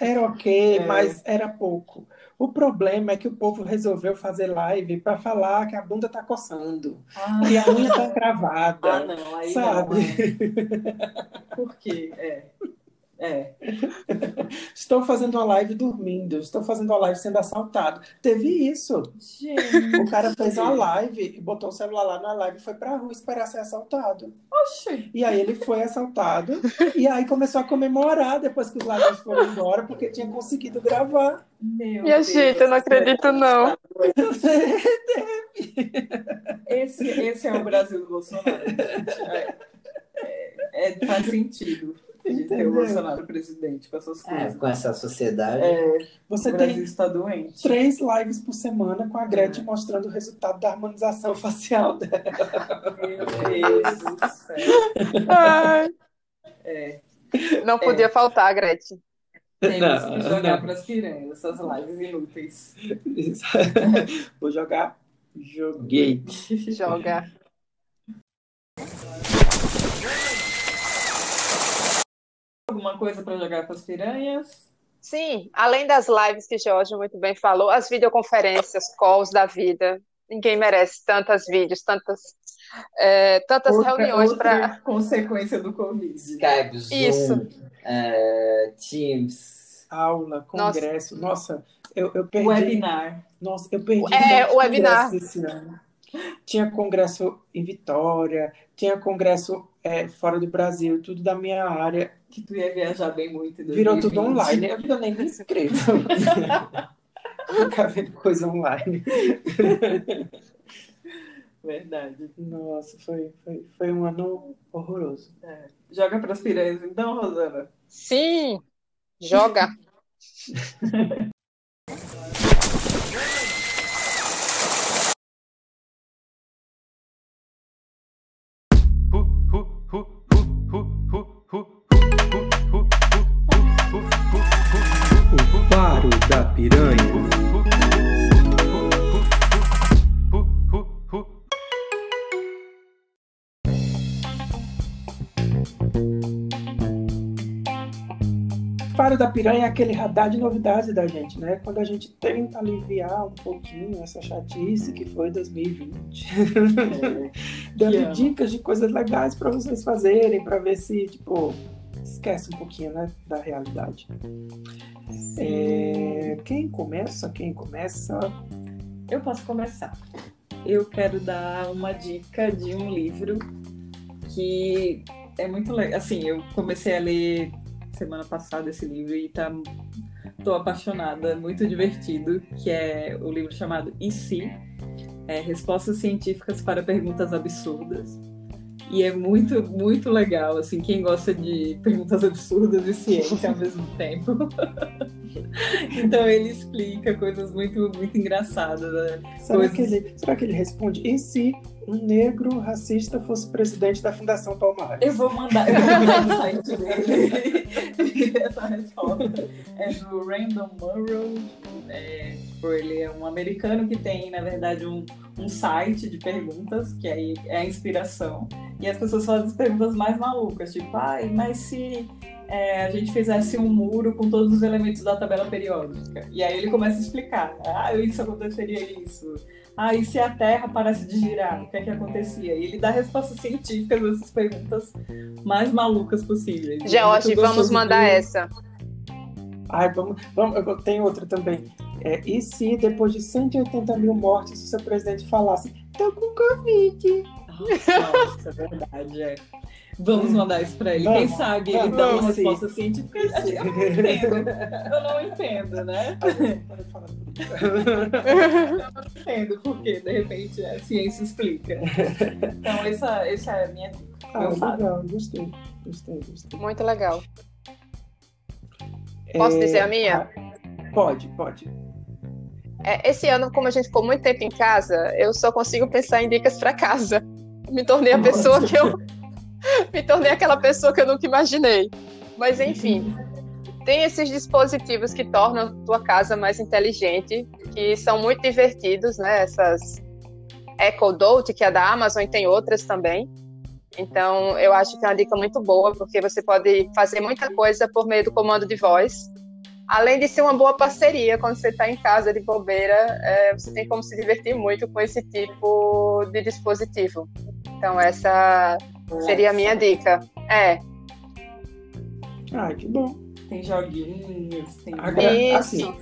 era ok, (laughs) é. mas era pouco. O problema é que o povo resolveu fazer live para falar que a bunda tá coçando ah. e a unha tá (laughs) cravada. Ah, não, aí sabe? Não, é. (laughs) Por quê? É. É. (laughs) Estou fazendo uma live dormindo, estou fazendo uma live sendo assaltado. Teve isso. Gente. O cara fez uma live e botou o celular lá na live e foi pra rua esperar ser assaltado. Oxi. E aí ele foi assaltado e aí começou a comemorar depois que os ladrões foram embora porque tinha conseguido gravar. Meu Minha Deus, gente, eu não acredito não. Esse, esse é o Brasil do Bolsonaro. É, é, é, faz sentido o Bolsonaro presidente com essas é, coisas. É, com essa sociedade. É, Você o tem está doente. três lives por semana com a Gretchen é. mostrando o resultado da harmonização (laughs) facial dela. Meu Deus do céu. É. Não podia faltar, Gretchen. Temos não, que jogar para as piranhas, essas lives inúteis. (laughs) Vou jogar. Joguei. (laughs) Joga. Alguma coisa para jogar com as piranhas? Sim, além das lives que Jorge muito bem falou, as videoconferências, calls da vida. Ninguém merece tantas vídeos, tantas, é, tantas outra, reuniões para. Consequência do Covid. Skype, Zoom, Isso. É, Teams. Aula, congresso. Nossa, Nossa eu, eu perdi. Webinar. Nossa, eu perdi. É, o webinar. Esse ano. Tinha congresso em Vitória, tinha congresso é, fora do Brasil, tudo da minha área. Que tu ia viajar bem muito. Virou tudo online, eu nem me inscrevo. (laughs) Ficar vendo coisa online. Verdade. Nossa, foi, foi, foi um ano horroroso. É. Joga para as piranhas então, Rosana? Sim, joga. (laughs) Da Piranha é aquele radar de novidades da gente, né? Quando a gente tenta aliviar um pouquinho essa chatice que foi 2020. É, (laughs) Dando dicas de coisas legais para vocês fazerem, para ver se, tipo, esquece um pouquinho né, da realidade. É, quem começa? Quem começa? Eu posso começar. Eu quero dar uma dica de um livro que é muito legal. Assim, eu comecei a ler semana passada esse livro e tá tô apaixonada, muito divertido, que é o livro chamado E se? É, Respostas científicas para perguntas absurdas. E é muito, muito legal, assim, quem gosta de perguntas absurdas e ciência ao mesmo tempo. (laughs) então ele explica coisas muito, muito engraçadas. Né? Será, coisas... que ele, será que ele responde? E se um negro racista fosse presidente da Fundação Palmares? Eu vou mandar, eu vou mandar no site dele (laughs) essa resposta. É do Random Murrow. É, ele é um americano que tem, na verdade, um, um site de perguntas, que aí é a inspiração. E as pessoas fazem as perguntas mais malucas, tipo, ai, mas se é, a gente fizesse um muro com todos os elementos da tabela periódica? E aí ele começa a explicar, ah, isso aconteceria isso. Ah, e se a Terra parasse de girar, o que é que acontecia? E ele dá respostas científicas a essas perguntas mais malucas possíveis. George, é vamos mandar de... essa. Ai, vamos, vamos, eu tenho outra também. É, e se depois de 180 mil mortes o seu presidente falasse, tô com Covid? Nossa, (laughs) é verdade, é. Vamos mandar isso pra ele. Vamos, Quem sabe ele dá uma resposta científica. Eu não entendo. (laughs) Eu não entendo, né? Eu não entendo porque, de repente, a ciência explica. Então, essa, essa é a minha dica. Ah, legal, gostei. Gostei, gostei. Muito legal. Posso é... dizer a minha? Pode, pode. É, esse ano, como a gente ficou muito tempo em casa, eu só consigo pensar em dicas para casa. Me tornei a pessoa que eu. (laughs) Me tornei aquela pessoa que eu nunca imaginei. Mas, enfim, tem esses dispositivos que tornam a tua casa mais inteligente, que são muito divertidos, né? Essas Echo Dot, que é da Amazon, e tem outras também. Então, eu acho que é uma dica muito boa, porque você pode fazer muita coisa por meio do comando de voz além de ser uma boa parceria quando você está em casa de bobeira, é, você tem como se divertir muito com esse tipo de dispositivo. Então essa seria a minha dica. É. Ah, que bom. Tem joguinhos, tem. Agora, Isso. assim,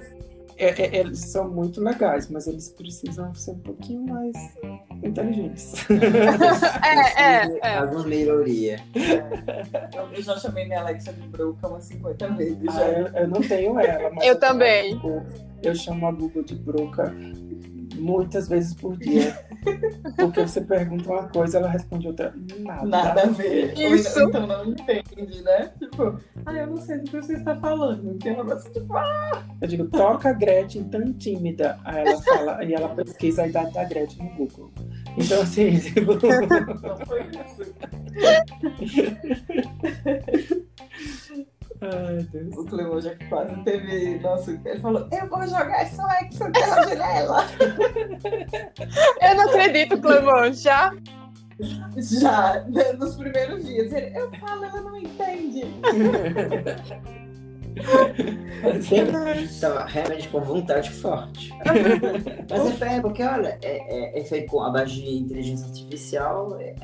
é, é, eles são muito legais, mas eles precisam ser um pouquinho mais inteligentes. (laughs) é, é, é. Alguma melhoria. Eu já chamei minha Alexa de Broca umas 50 vezes. Ah, eu, eu, não tenho ela. eu, eu também. eu chamo a Google de Broca muitas vezes por dia. Porque você pergunta uma coisa, ela responde outra. Nada, nada a ver. Isso. então não entende, né? Tipo, ah, eu não sei do que você está falando. Que é um negócio tipo, ah! Eu digo, toca Gretchen tão tímida. Aí ela fala, e ela pesquisa a idade da Gretchen no Google. Então, assim, (laughs) tipo... Não foi isso. (laughs) Ai, Deus. O Clemão já quase teve. Nossa, ele falou: Eu vou jogar essa Exa pela janela. Eu não acredito, Clemão, já? Já, nos primeiros dias. Ele, eu falo, ela não entende. (laughs) então, realmente com vontade forte. (laughs) Mas é feio, porque olha, é, é, é, feito com a base de inteligência artificial é,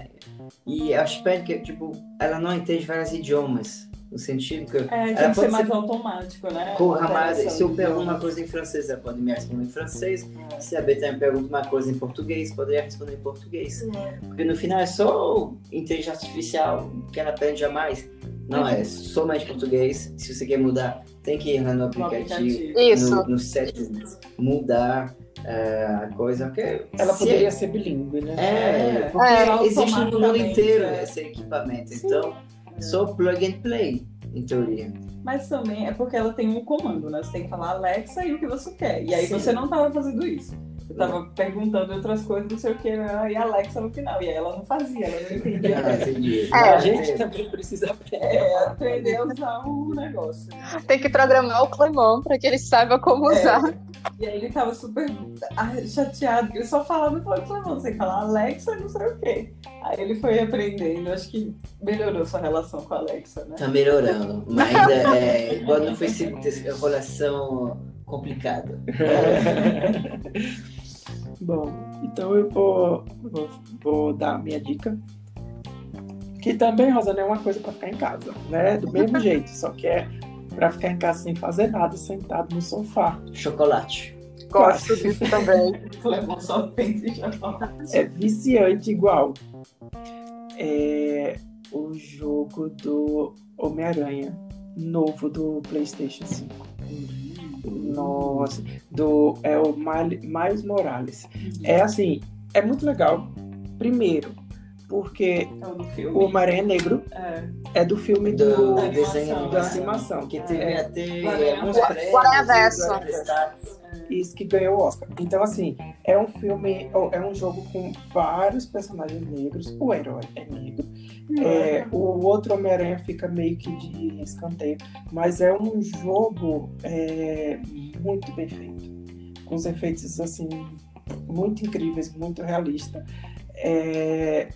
e acho que tipo, ela não entende vários idiomas no sentido que. É, tem que ser mais ser... automático, né? Porra, mas se eu pergunto uma coisa em francês, ela pode me responder em francês. É. Se a Betânia pergunta uma coisa em português, poderia responder em português. É. Porque no final é só inteligência artificial que ela aprende a mais. Não, é somente português. Se você quer mudar, tem que ir lá no aplicativo, Isso. no, no settings, mudar é, a coisa. Porque ela poderia ser bilíngue, né? É, porque é, existe no mundo inteiro esse equipamento. Sim. Então só plug and play, em teoria. Mas também é porque ela tem um comando, né? Você tem que falar Alexa e o que você quer. E aí Sim. você não estava fazendo isso. Você estava perguntando outras coisas, não sei o que, e Alexa no final. E aí ela não fazia, ela não entendia. é, a gente também precisa aprender. É, aprender a usar o negócio. Tem que programar o Clemão para que ele saiba como é. usar. E aí ele tava super chateado, porque ele só falava e falava, Clemão, você fala Alexa, não sei o quê. Aí ele foi aprendendo, acho que melhorou sua relação com a Alexa, né? Tá melhorando, mas ainda é, igual foi uma relação complicada. (laughs) Bom, então eu vou, vou, vou dar a minha dica. Que também, Rosa, não é uma coisa para ficar em casa, né? Do mesmo (laughs) jeito, só que é para ficar em casa sem fazer nada, sentado no sofá. Chocolate. Gosto disso também. (laughs) Levou só pensa e já É viciante igual. É o jogo do Homem-Aranha, novo do PlayStation 5. Nossa, do, é o Miles Morales. É assim, é muito legal. Primeiro, porque é o Homem-Aranha Negro é. é. do filme do, do da desenho da animação. Que teve é. até alguns prêmios. Isso que ganhou o Oscar. Então, assim, é um filme, é um jogo com vários personagens negros. O herói é negro. É, o outro Homem-Aranha fica meio que de escanteio. Mas é um jogo é, muito bem feito. Com os efeitos, assim, muito incríveis, muito realista. É,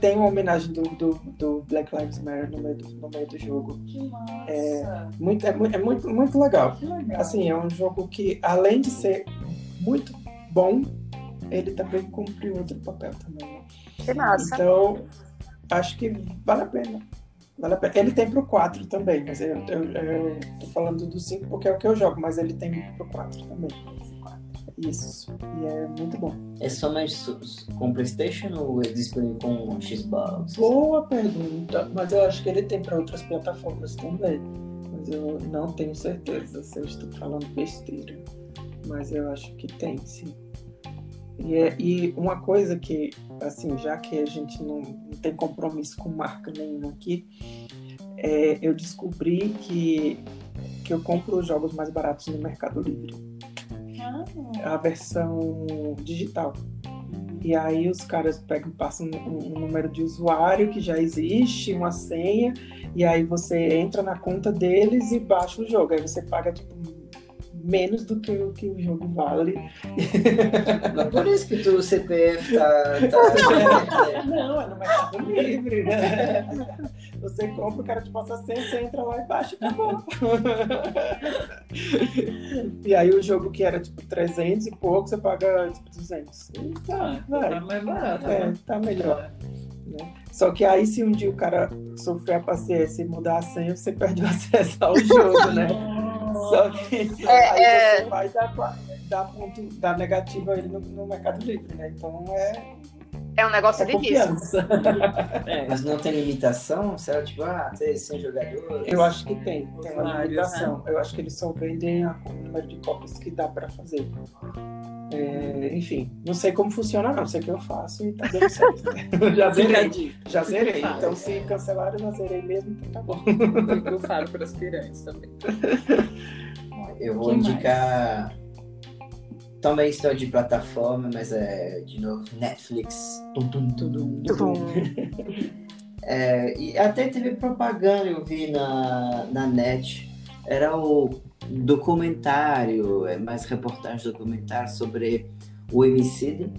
tem uma homenagem do, do, do, Black Lives Matter no meio do, no meio do jogo. Que massa! É muito, é, é muito, muito legal. legal. Assim, é um jogo que, além de ser muito bom, ele também cumpriu outro papel também. Que massa! Então, acho que vale a pena. Vale a pena. Ele tem pro 4 também, mas eu, eu, eu tô falando do 5 porque é o que eu jogo, mas ele tem pro 4 também. Isso. E é muito bom. É somente com PlayStation ou é disponível com Xbox? Boa pergunta. Mas eu acho que ele tem para outras plataformas também. Mas eu não tenho certeza se eu estou falando besteira. Mas eu acho que tem, sim. E, é, e uma coisa que, assim, já que a gente não, não tem compromisso com marca nenhuma aqui, é, eu descobri que, que eu compro os jogos mais baratos no Mercado Livre a versão digital. E aí os caras pegam, passam um, um, número de usuário que já existe, uma senha, e aí você entra na conta deles e baixa o jogo. Aí você paga tipo menos do que o que o jogo vale. Mas por isso que tu, o CPF tá. tá... Não, (laughs) é no Mercado Livre. Né? Você compra, o cara te passa a senha, você entra lá e baixa e acabou. e aí o jogo que era tipo 300 e pouco, você paga tipo 200. E tá, vai. Tá mais barato. É, né? tá melhor. Né? Só que aí, se um dia o cara sofrer a paciência e mudar a senha, você perde o acesso ao jogo, né? (laughs) Só que é, aí é... você vai dar, dar, ponto, dar negativa ele no, no Mercado Livre, né? Então é. É um negócio é difícil. (laughs) é, mas não tem limitação? Será tipo, ah, tem 100 jogadores? Eu acho que tem, tem uma limitação. Né? Eu acho que eles só vendem o número de cópias que dá para fazer. É, enfim, não sei como funciona, não. Sei que eu faço e tá dando certo. (laughs) já zerei. Já zerei. Então, se cancelaram, eu já zerei mesmo, então tá bom. Eu falo para as piranhas também. Eu vou que indicar. Mais? Também estou de plataforma, mas é de novo Netflix. Tum, tum, tum, tum. é, e até teve propaganda, eu vi na, na net. Era o documentário, é mais reportagem documentário sobre o homicídio,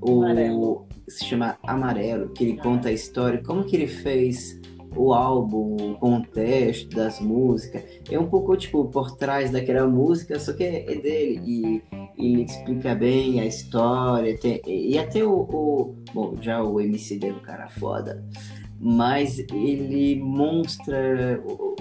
o Amarelo. se chama Amarelo, que ele conta a história, como que ele fez o álbum, o contexto das músicas. É um pouco tipo por trás daquela música, só que é dele e, ele explica bem a história. Tem, e até o, o, Bom, já o MC é um cara foda, mas ele mostra o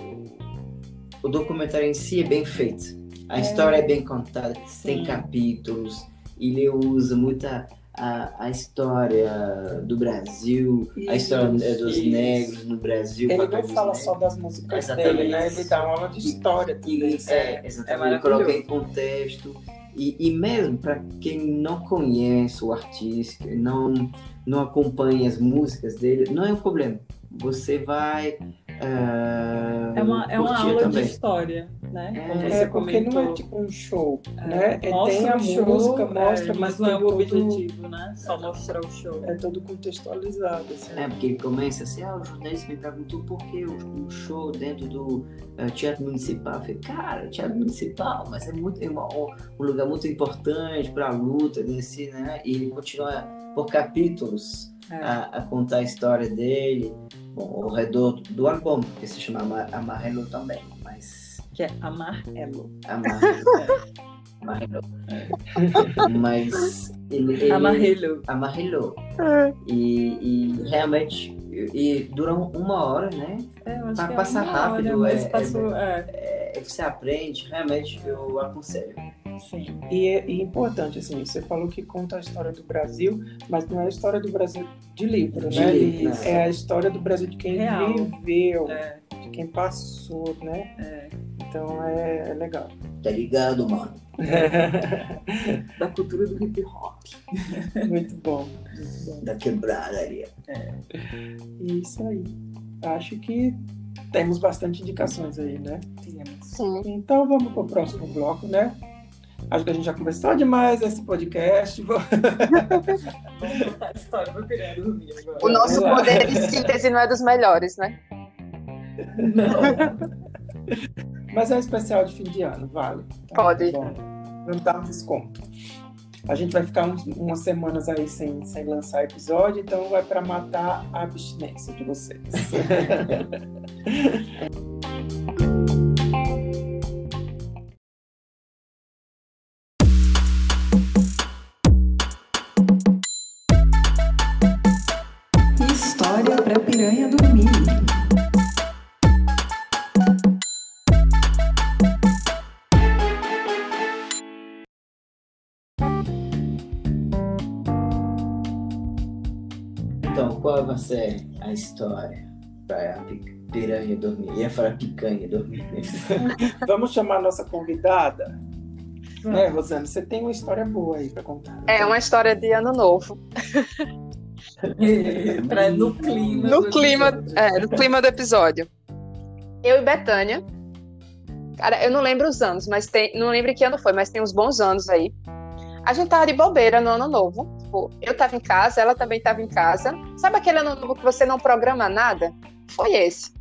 documentário em si é bem feito. A é. história é bem contada, Sim. tem capítulos, ele usa muita a, a história do Brasil, isso, a história dos isso. negros no Brasil. Ele não fala negros. só das músicas exatamente. dele, né? Ele dá uma aula de história também. Isso, é, é, exatamente. É ele coloca em contexto. E, e mesmo para quem não conhece o artista, não, não acompanha as músicas dele, não é um problema. Você vai é uma, é uma aula também. de história, né? É, é porque não é tipo um show, é, né? É, tem a show, música, é, mostra, é, mas não é o objetivo, né? Só mostrar o show. É todo contextualizado. Assim. É, porque ele começa assim, ah, o jornalista me perguntou por que o, show dentro do uh, Teatro Municipal. Eu falei, cara, Teatro Municipal, mas é muito é uma, um lugar muito importante para a luta desse, né? E ele continua por capítulos é. a, a, contar a história dele bom, ao redor do álbum, que se chama Amarelo também, mas... Que é Amarelo. Amarelo, é. Amarelo. É. (laughs) Mas ele, ele... Amarelo. Amarelo. É. E, e realmente... E dura uma hora, né? É, que passar é rápido. Hora, é, passou, é, é, você aprende, realmente eu aconselho. Sim. E é e importante, assim, você falou que conta a história do Brasil, mas não é a história do Brasil de livro, de né? Livro, né? É a história do Brasil de quem Real. viveu, é. de quem passou, né? É. Então é, é legal. Tá ligado, mano? (laughs) da cultura do hip hop. Muito bom. Muito bom. Da quebrada ali. É. Isso aí. Acho que temos bastante indicações aí, né? Sim. Então vamos para o próximo bloco, né? Acho que a gente já conversou demais esse podcast. Vamos (laughs) contar a história do dormir agora. O nosso poder de síntese não é dos melhores, né? Não. Mas é um especial de fim de ano, vale? Tá Pode. Bom, vamos dar um desconto. A gente vai ficar uns, umas semanas aí sem, sem lançar episódio, então vai para matar a abstinência de vocês. (laughs) ser a história para a piranha dormir? Ia falar picanha dormir. (laughs) Vamos chamar a nossa convidada. É, Rosana, você tem uma história boa aí para contar. É uma história de ano novo. (laughs) pra, no clima. No clima, é, no clima do episódio. Eu e Betânia. Cara, eu não lembro os anos, mas tem. Não lembro que ano foi, mas tem uns bons anos aí. A gente tava de bobeira no ano novo tipo, eu tava em casa, ela também tava em casa. Sabe aquele ano novo que você não programa nada? Foi esse.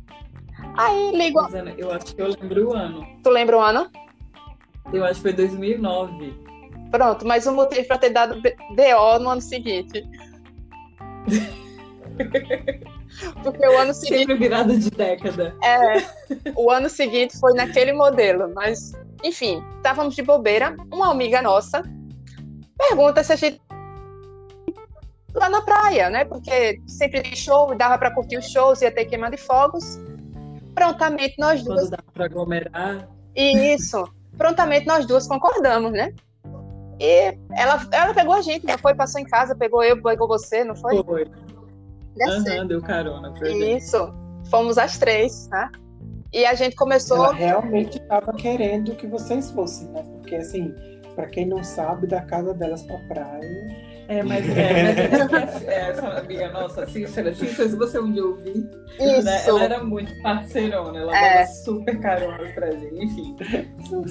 Aí ligo. Eu acho que eu lembro o ano. Tu lembra o ano? Eu acho que foi 2009. Pronto, mas o motivo para ter dado BO no ano seguinte. (laughs) Porque o ano seguinte. Sempre virada de década. É. O ano seguinte foi naquele modelo, mas, enfim, estávamos de bobeira. Uma amiga nossa pergunta se a gente lá na praia, né? Porque sempre tem show, dava para curtir os shows, ia ter queima de fogos. Prontamente nós duas. Quando dá para aglomerar. Isso. Prontamente nós duas concordamos, né? E ela, ela pegou a gente, não foi? Passou em casa, pegou eu, pegou você, não foi? Foi. Uhum, deu carona pra Isso. Fomos as três, né? E a gente começou. Ela realmente estava querendo que vocês fossem, né? Porque, assim, para quem não sabe, da casa delas pra praia é, mas, é, (laughs) mas é, é, essa amiga nossa, Cícera, Cícera, se você um dia ouvir, né, ela era muito parceirona, ela é. dava super carona pra gente, enfim.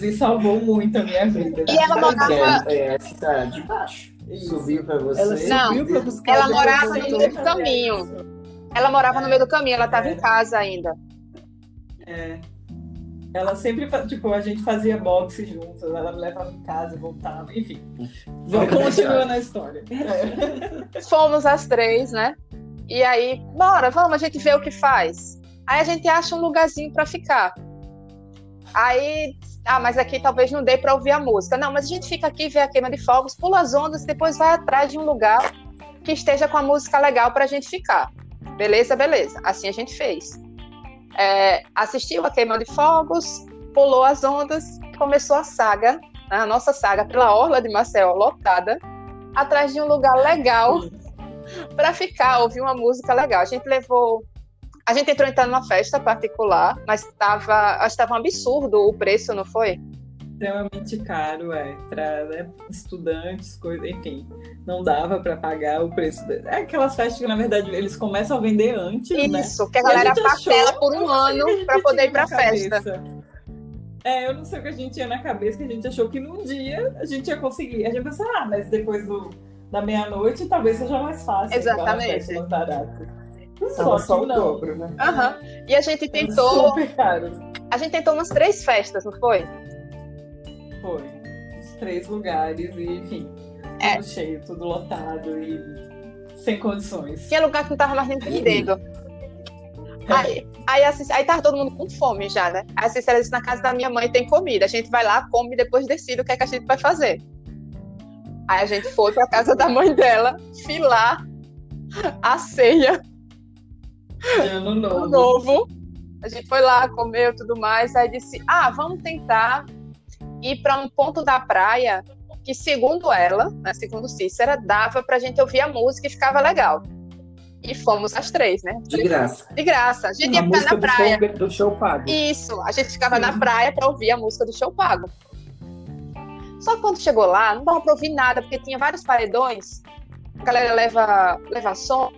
E salvou muito a minha vida. E ela morava... É, é, de baixo. Isso. Subiu pra você. Ela subiu Não, pra buscar ela morava no meio do caminho. Ela morava no meio do caminho, ela estava em casa ainda. É. Ela sempre, tipo, a gente fazia boxe juntos, ela me levava em casa e voltava, enfim. Vamos continuar na história. É. (laughs) Fomos as três, né? E aí, bora, vamos, a gente vê o que faz. Aí a gente acha um lugarzinho para ficar. Aí, ah, mas aqui talvez não dê para ouvir a música. Não, mas a gente fica aqui, vê a queima de fogos, pula as ondas e depois vai atrás de um lugar que esteja com a música legal para a gente ficar. Beleza, beleza. Assim a gente fez é, assistiu a Queima de Fogos, pulou as ondas, começou a saga, a nossa saga pela Orla de Maceió lotada, atrás de um lugar legal (laughs) para ficar, ouvir uma música legal. A gente levou. A gente entrou então numa festa particular, mas estava, acho que estava um absurdo o preço, não foi? Extremamente caro, é, para né, estudantes, coisa, enfim, não dava para pagar o preço. De... É aquelas festas que na verdade eles começam a vender antes, né? Isso, né? que a galera a parcela achou, por um ano (laughs) para poder ir para festa. É, eu não sei o que a gente tinha na cabeça, que a gente achou que num dia a gente ia conseguir. A gente pensou, ah, mas depois do, da meia-noite talvez seja mais fácil. Exatamente. Só, só o dobro, né? Uhum. E a gente tentou. Super caro. A gente tentou umas três festas, não foi? Foi. Os três lugares e, enfim, é. tudo cheio, tudo lotado e sem condições. Tinha lugar que não tava mais nem entendendo. Aí, aí, assim, aí tava todo mundo com fome já, né? Aí a Cícera disse, na casa da minha mãe tem comida. A gente vai lá, come e depois decide o que, é que a gente vai fazer. Aí a gente foi pra casa da mãe dela, filar a ceia. De ano novo. novo. A gente foi lá, comeu tudo mais. Aí disse, ah, vamos tentar ir para um ponto da praia que, segundo ela, né, segundo Cícera, dava para a gente ouvir a música e ficava legal. E fomos as três, né? De graça. De graça. A gente ia ficar na praia. Do show, do show pago. Isso, a gente ficava Sim. na praia para ouvir a música do show pago. Só que quando chegou lá, não dava para ouvir nada, porque tinha vários paredões. A galera leva, leva som,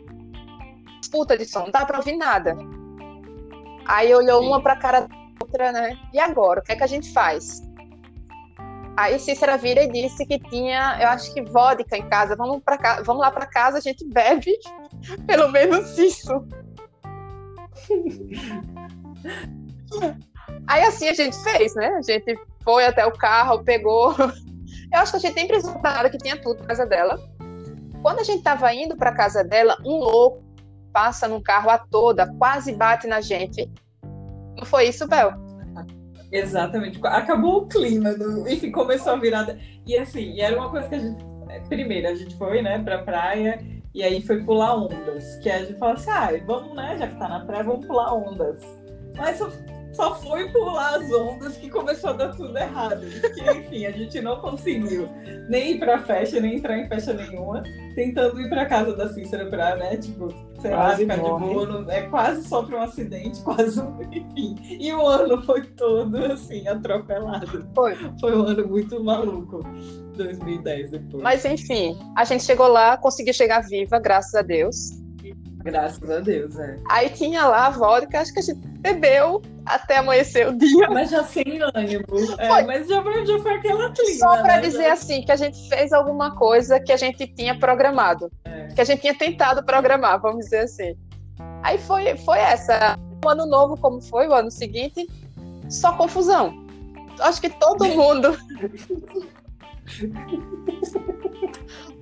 disputa de som, não dava para ouvir nada. Aí olhou Sim. uma para a cara da outra, né? E agora? O que é que a gente faz? Aí Cícera vira e disse que tinha, eu acho que vodka em casa. Vamos, pra, vamos lá para casa, a gente bebe (laughs) pelo menos isso. (laughs) Aí assim a gente fez, né? A gente foi até o carro, pegou. (laughs) Eu acho que a gente nem precisou nada, que tinha tudo na casa dela. Quando a gente tava indo para casa dela, um louco passa num carro a toda, quase bate na gente. Não foi isso, Bel? Exatamente. Acabou o clima, do... enfim, começou a virada. E assim, era uma coisa que a gente. É, primeiro, a gente foi, né, pra praia e aí foi pular ondas. Que a gente falou assim, ah, vamos, né, já que tá na praia, vamos pular ondas. Mas só, só foi pular as ondas que começou a dar tudo errado. Porque, enfim, a gente não conseguiu nem ir pra festa, nem entrar em festa nenhuma, tentando ir pra casa da Cícera pra, né, tipo, sei lá, ficar morre. de boa. é quase sofre um acidente, (laughs) quase um, enfim. E o ano foi todo, assim, atropelado. Foi. Foi um ano muito maluco. 2010 depois. Mas enfim, a gente chegou lá, conseguiu chegar viva, graças a Deus. Graças a Deus, é. Aí tinha lá a vodka, acho que a gente bebeu até amanhecer o dia. Mas já sem ânimo. É, mas já foi, já foi aquela clima. Só para né? dizer assim, que a gente fez alguma coisa que a gente tinha programado. É. Que a gente tinha tentado programar, vamos dizer assim. Aí foi, foi essa. O ano novo, como foi o ano seguinte, só confusão. Acho que todo (laughs) mundo (laughs)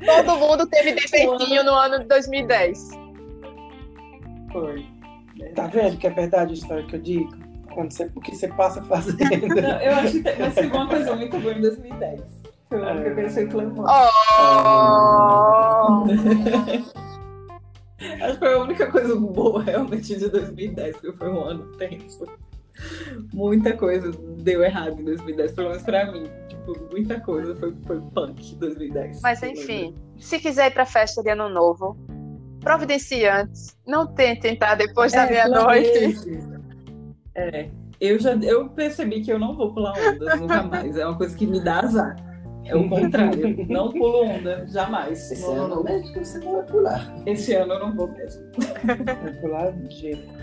Todo mundo teve defeitinho no ano de 2010. Foi. Tá vendo que é verdade a história que eu digo? Quando você, o que você passa fazendo. (laughs) Não, eu acho que vai ser uma coisa muito boa em 2010. Foi o ano que eu pensei clamando. (laughs) Oh! acho que foi a única coisa boa realmente de 2010, porque foi um ano tenso. Muita coisa deu errado em 2010, pelo menos pra mim. Tipo, muita coisa foi, foi punk 2010. Mas enfim, se quiser ir pra festa de ano novo, providencie antes. Não tente entrar depois da é, meia-noite. É, eu já eu percebi que eu não vou pular ondas nunca mais. É uma coisa que me dá azar. É o contrário. não pulo onda, jamais. Esse não, ano médico você não vai pular. Esse ano eu não vou mesmo. Vai pular de jeito.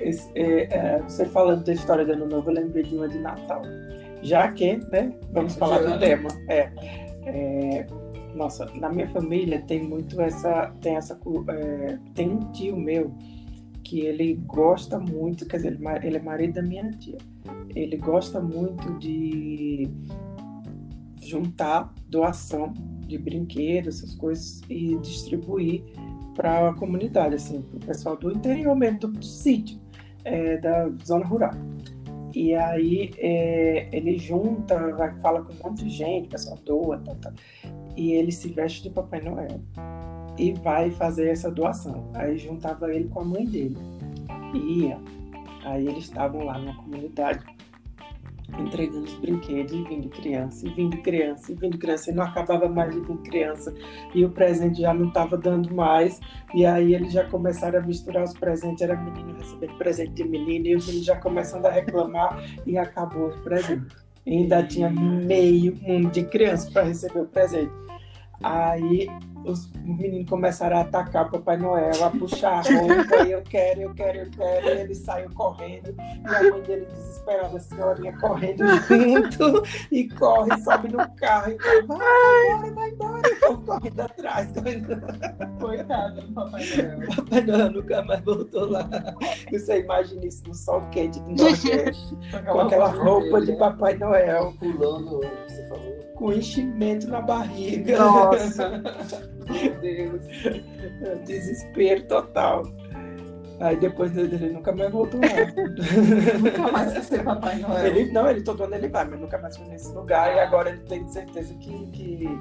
Esse, é, é, você falando da história do Ano Novo, eu lembrei de uma de Natal. Já que, né, vamos falar do tema. É, é, nossa, na minha família tem muito essa. Tem essa. É, tem um tio meu que ele gosta muito, quer dizer, ele é marido da minha tia. Ele gosta muito de juntar doação de brinquedos, essas coisas, e distribuir para a comunidade, assim, para o pessoal do interior mesmo, do, do sítio é, da zona rural. E aí é, ele junta, vai, fala com um monte de gente, o pessoal doa, tá, tá, e ele se veste de Papai Noel e vai fazer essa doação. Aí juntava ele com a mãe dele. E ia. Aí eles estavam lá na comunidade entregando os brinquedos e vindo criança, e vindo criança, e vindo criança, e não acabava mais de vir criança, e o presente já não estava dando mais, e aí eles já começaram a misturar os presentes, era menino recebendo presente de menino, e os meninos já começando a reclamar, e acabou os presentes. Ainda tinha meio mundo de criança para receber o presente. Aí os meninos começaram a atacar o Papai Noel, a puxar a roupa, e eu quero, eu quero, eu quero, e ele saiu correndo, e a mãe dele desesperada, a senhorinha correndo junto, e corre, sobe no carro, e vai, vai embora, vai embora, e eu correndo atrás. Coitado do Papai Noel. O Papai Noel nunca mais voltou lá. Você imagina isso no sol quente do (laughs) Nordeste, com aquela roupa de Papai Noel. Pulando, você falou com enchimento na barriga. Nossa. Meu Deus. Desespero total. Aí depois ele nunca mais voltou lá. nunca mais vai ser Papai Noel. Ele, não, ele todo ano ele vai, mas nunca mais foi nesse lugar. E agora ele tem certeza que, que,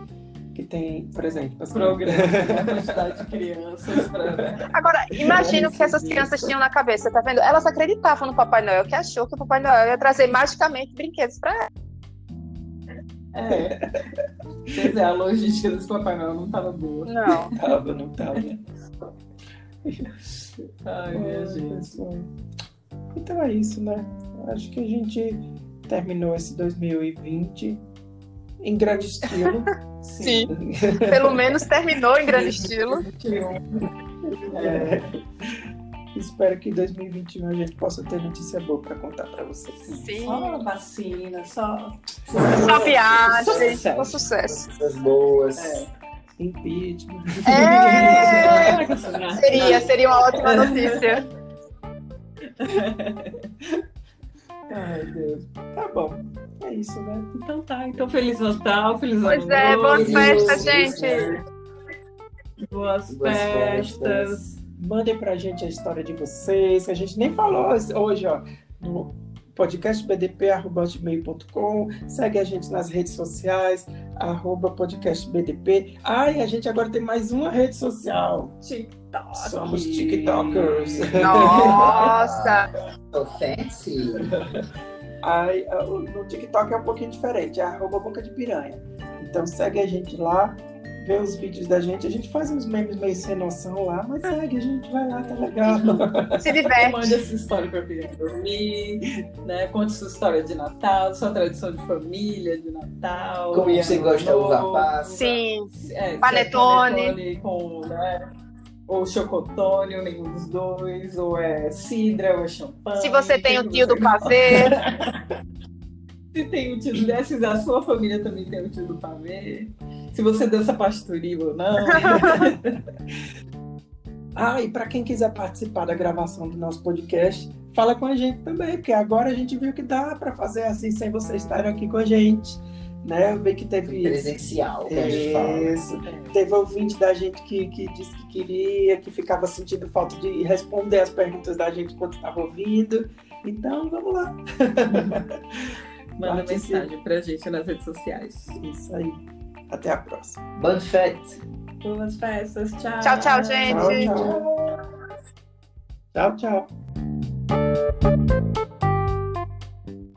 que tem presente para Programa, (laughs) a quantidade de crianças. Pra... Agora, imagina o que essas crianças tinham na cabeça, tá vendo? Elas acreditavam no Papai Noel, que achou que o Papai Noel ia trazer magicamente brinquedos para elas. É. Quer dizer, a logística desse Papai Noel não estava boa. Não. Tava, não tava. Ai, minha gente. Então é isso, né? Acho que a gente terminou esse 2020 em grande estilo. (laughs) Sim. Pelo menos terminou em grande estilo. É. Espero que em 2021 a gente possa ter notícia boa para contar para vocês. Sim. Só vacina, só. Só viagem, só sucesso. Coisas boas. É. Impeachment. É. (laughs) seria, seria uma ótima notícia. (laughs) Ai, Deus. Tá bom. É isso, né? Então tá. Então, Feliz Natal, Feliz Pois Ano é, boas festas, gente. Boas, Boas festas. festas. Mandem pra gente a história de vocês, que a gente nem falou hoje, ó, no podcastbdp.com. Segue a gente nas redes sociais, arroba podcastbdp. Ah, e a gente agora tem mais uma rede social. TikTok. Somos TikTokers. Nossa! (laughs) So fancy. Ai, no TikTok é um pouquinho diferente, é arroba boca de piranha. Então segue a gente lá, vê os vídeos da gente. A gente faz uns memes meio sem noção lá, mas segue, a gente vai lá, tá legal. (laughs) Se diverte. Mande essa história pra Piranha dormir, né? Conte sua história de Natal, sua tradição de família de Natal. Como você gosta uva Novo. passa. Sim. É, é com, né? Ou chocotone, ou nenhum dos dois, ou é cidra, ou é champanhe. Se você tem o tio do pavê. (laughs) Se tem o tio do se a sua família também tem o tio do pavê. Se você dança pastoril ou não. (laughs) Ah, e para quem quiser participar da gravação do nosso podcast, fala com a gente também, porque agora a gente viu que dá para fazer assim sem vocês estarem aqui com a gente. Né? Eu vi que teve. Presencial, como a gente fala. Isso. Teve ouvinte da gente que, que disse que queria, que ficava sentindo falta de responder as perguntas da gente enquanto estava ouvindo. Então, vamos lá. (laughs) Manda mensagem pra gente nas redes sociais. Isso aí. Até a próxima. Boa festas. Boas festas. Tchau. Tchau, tchau, gente. Tchau, tchau. tchau, tchau.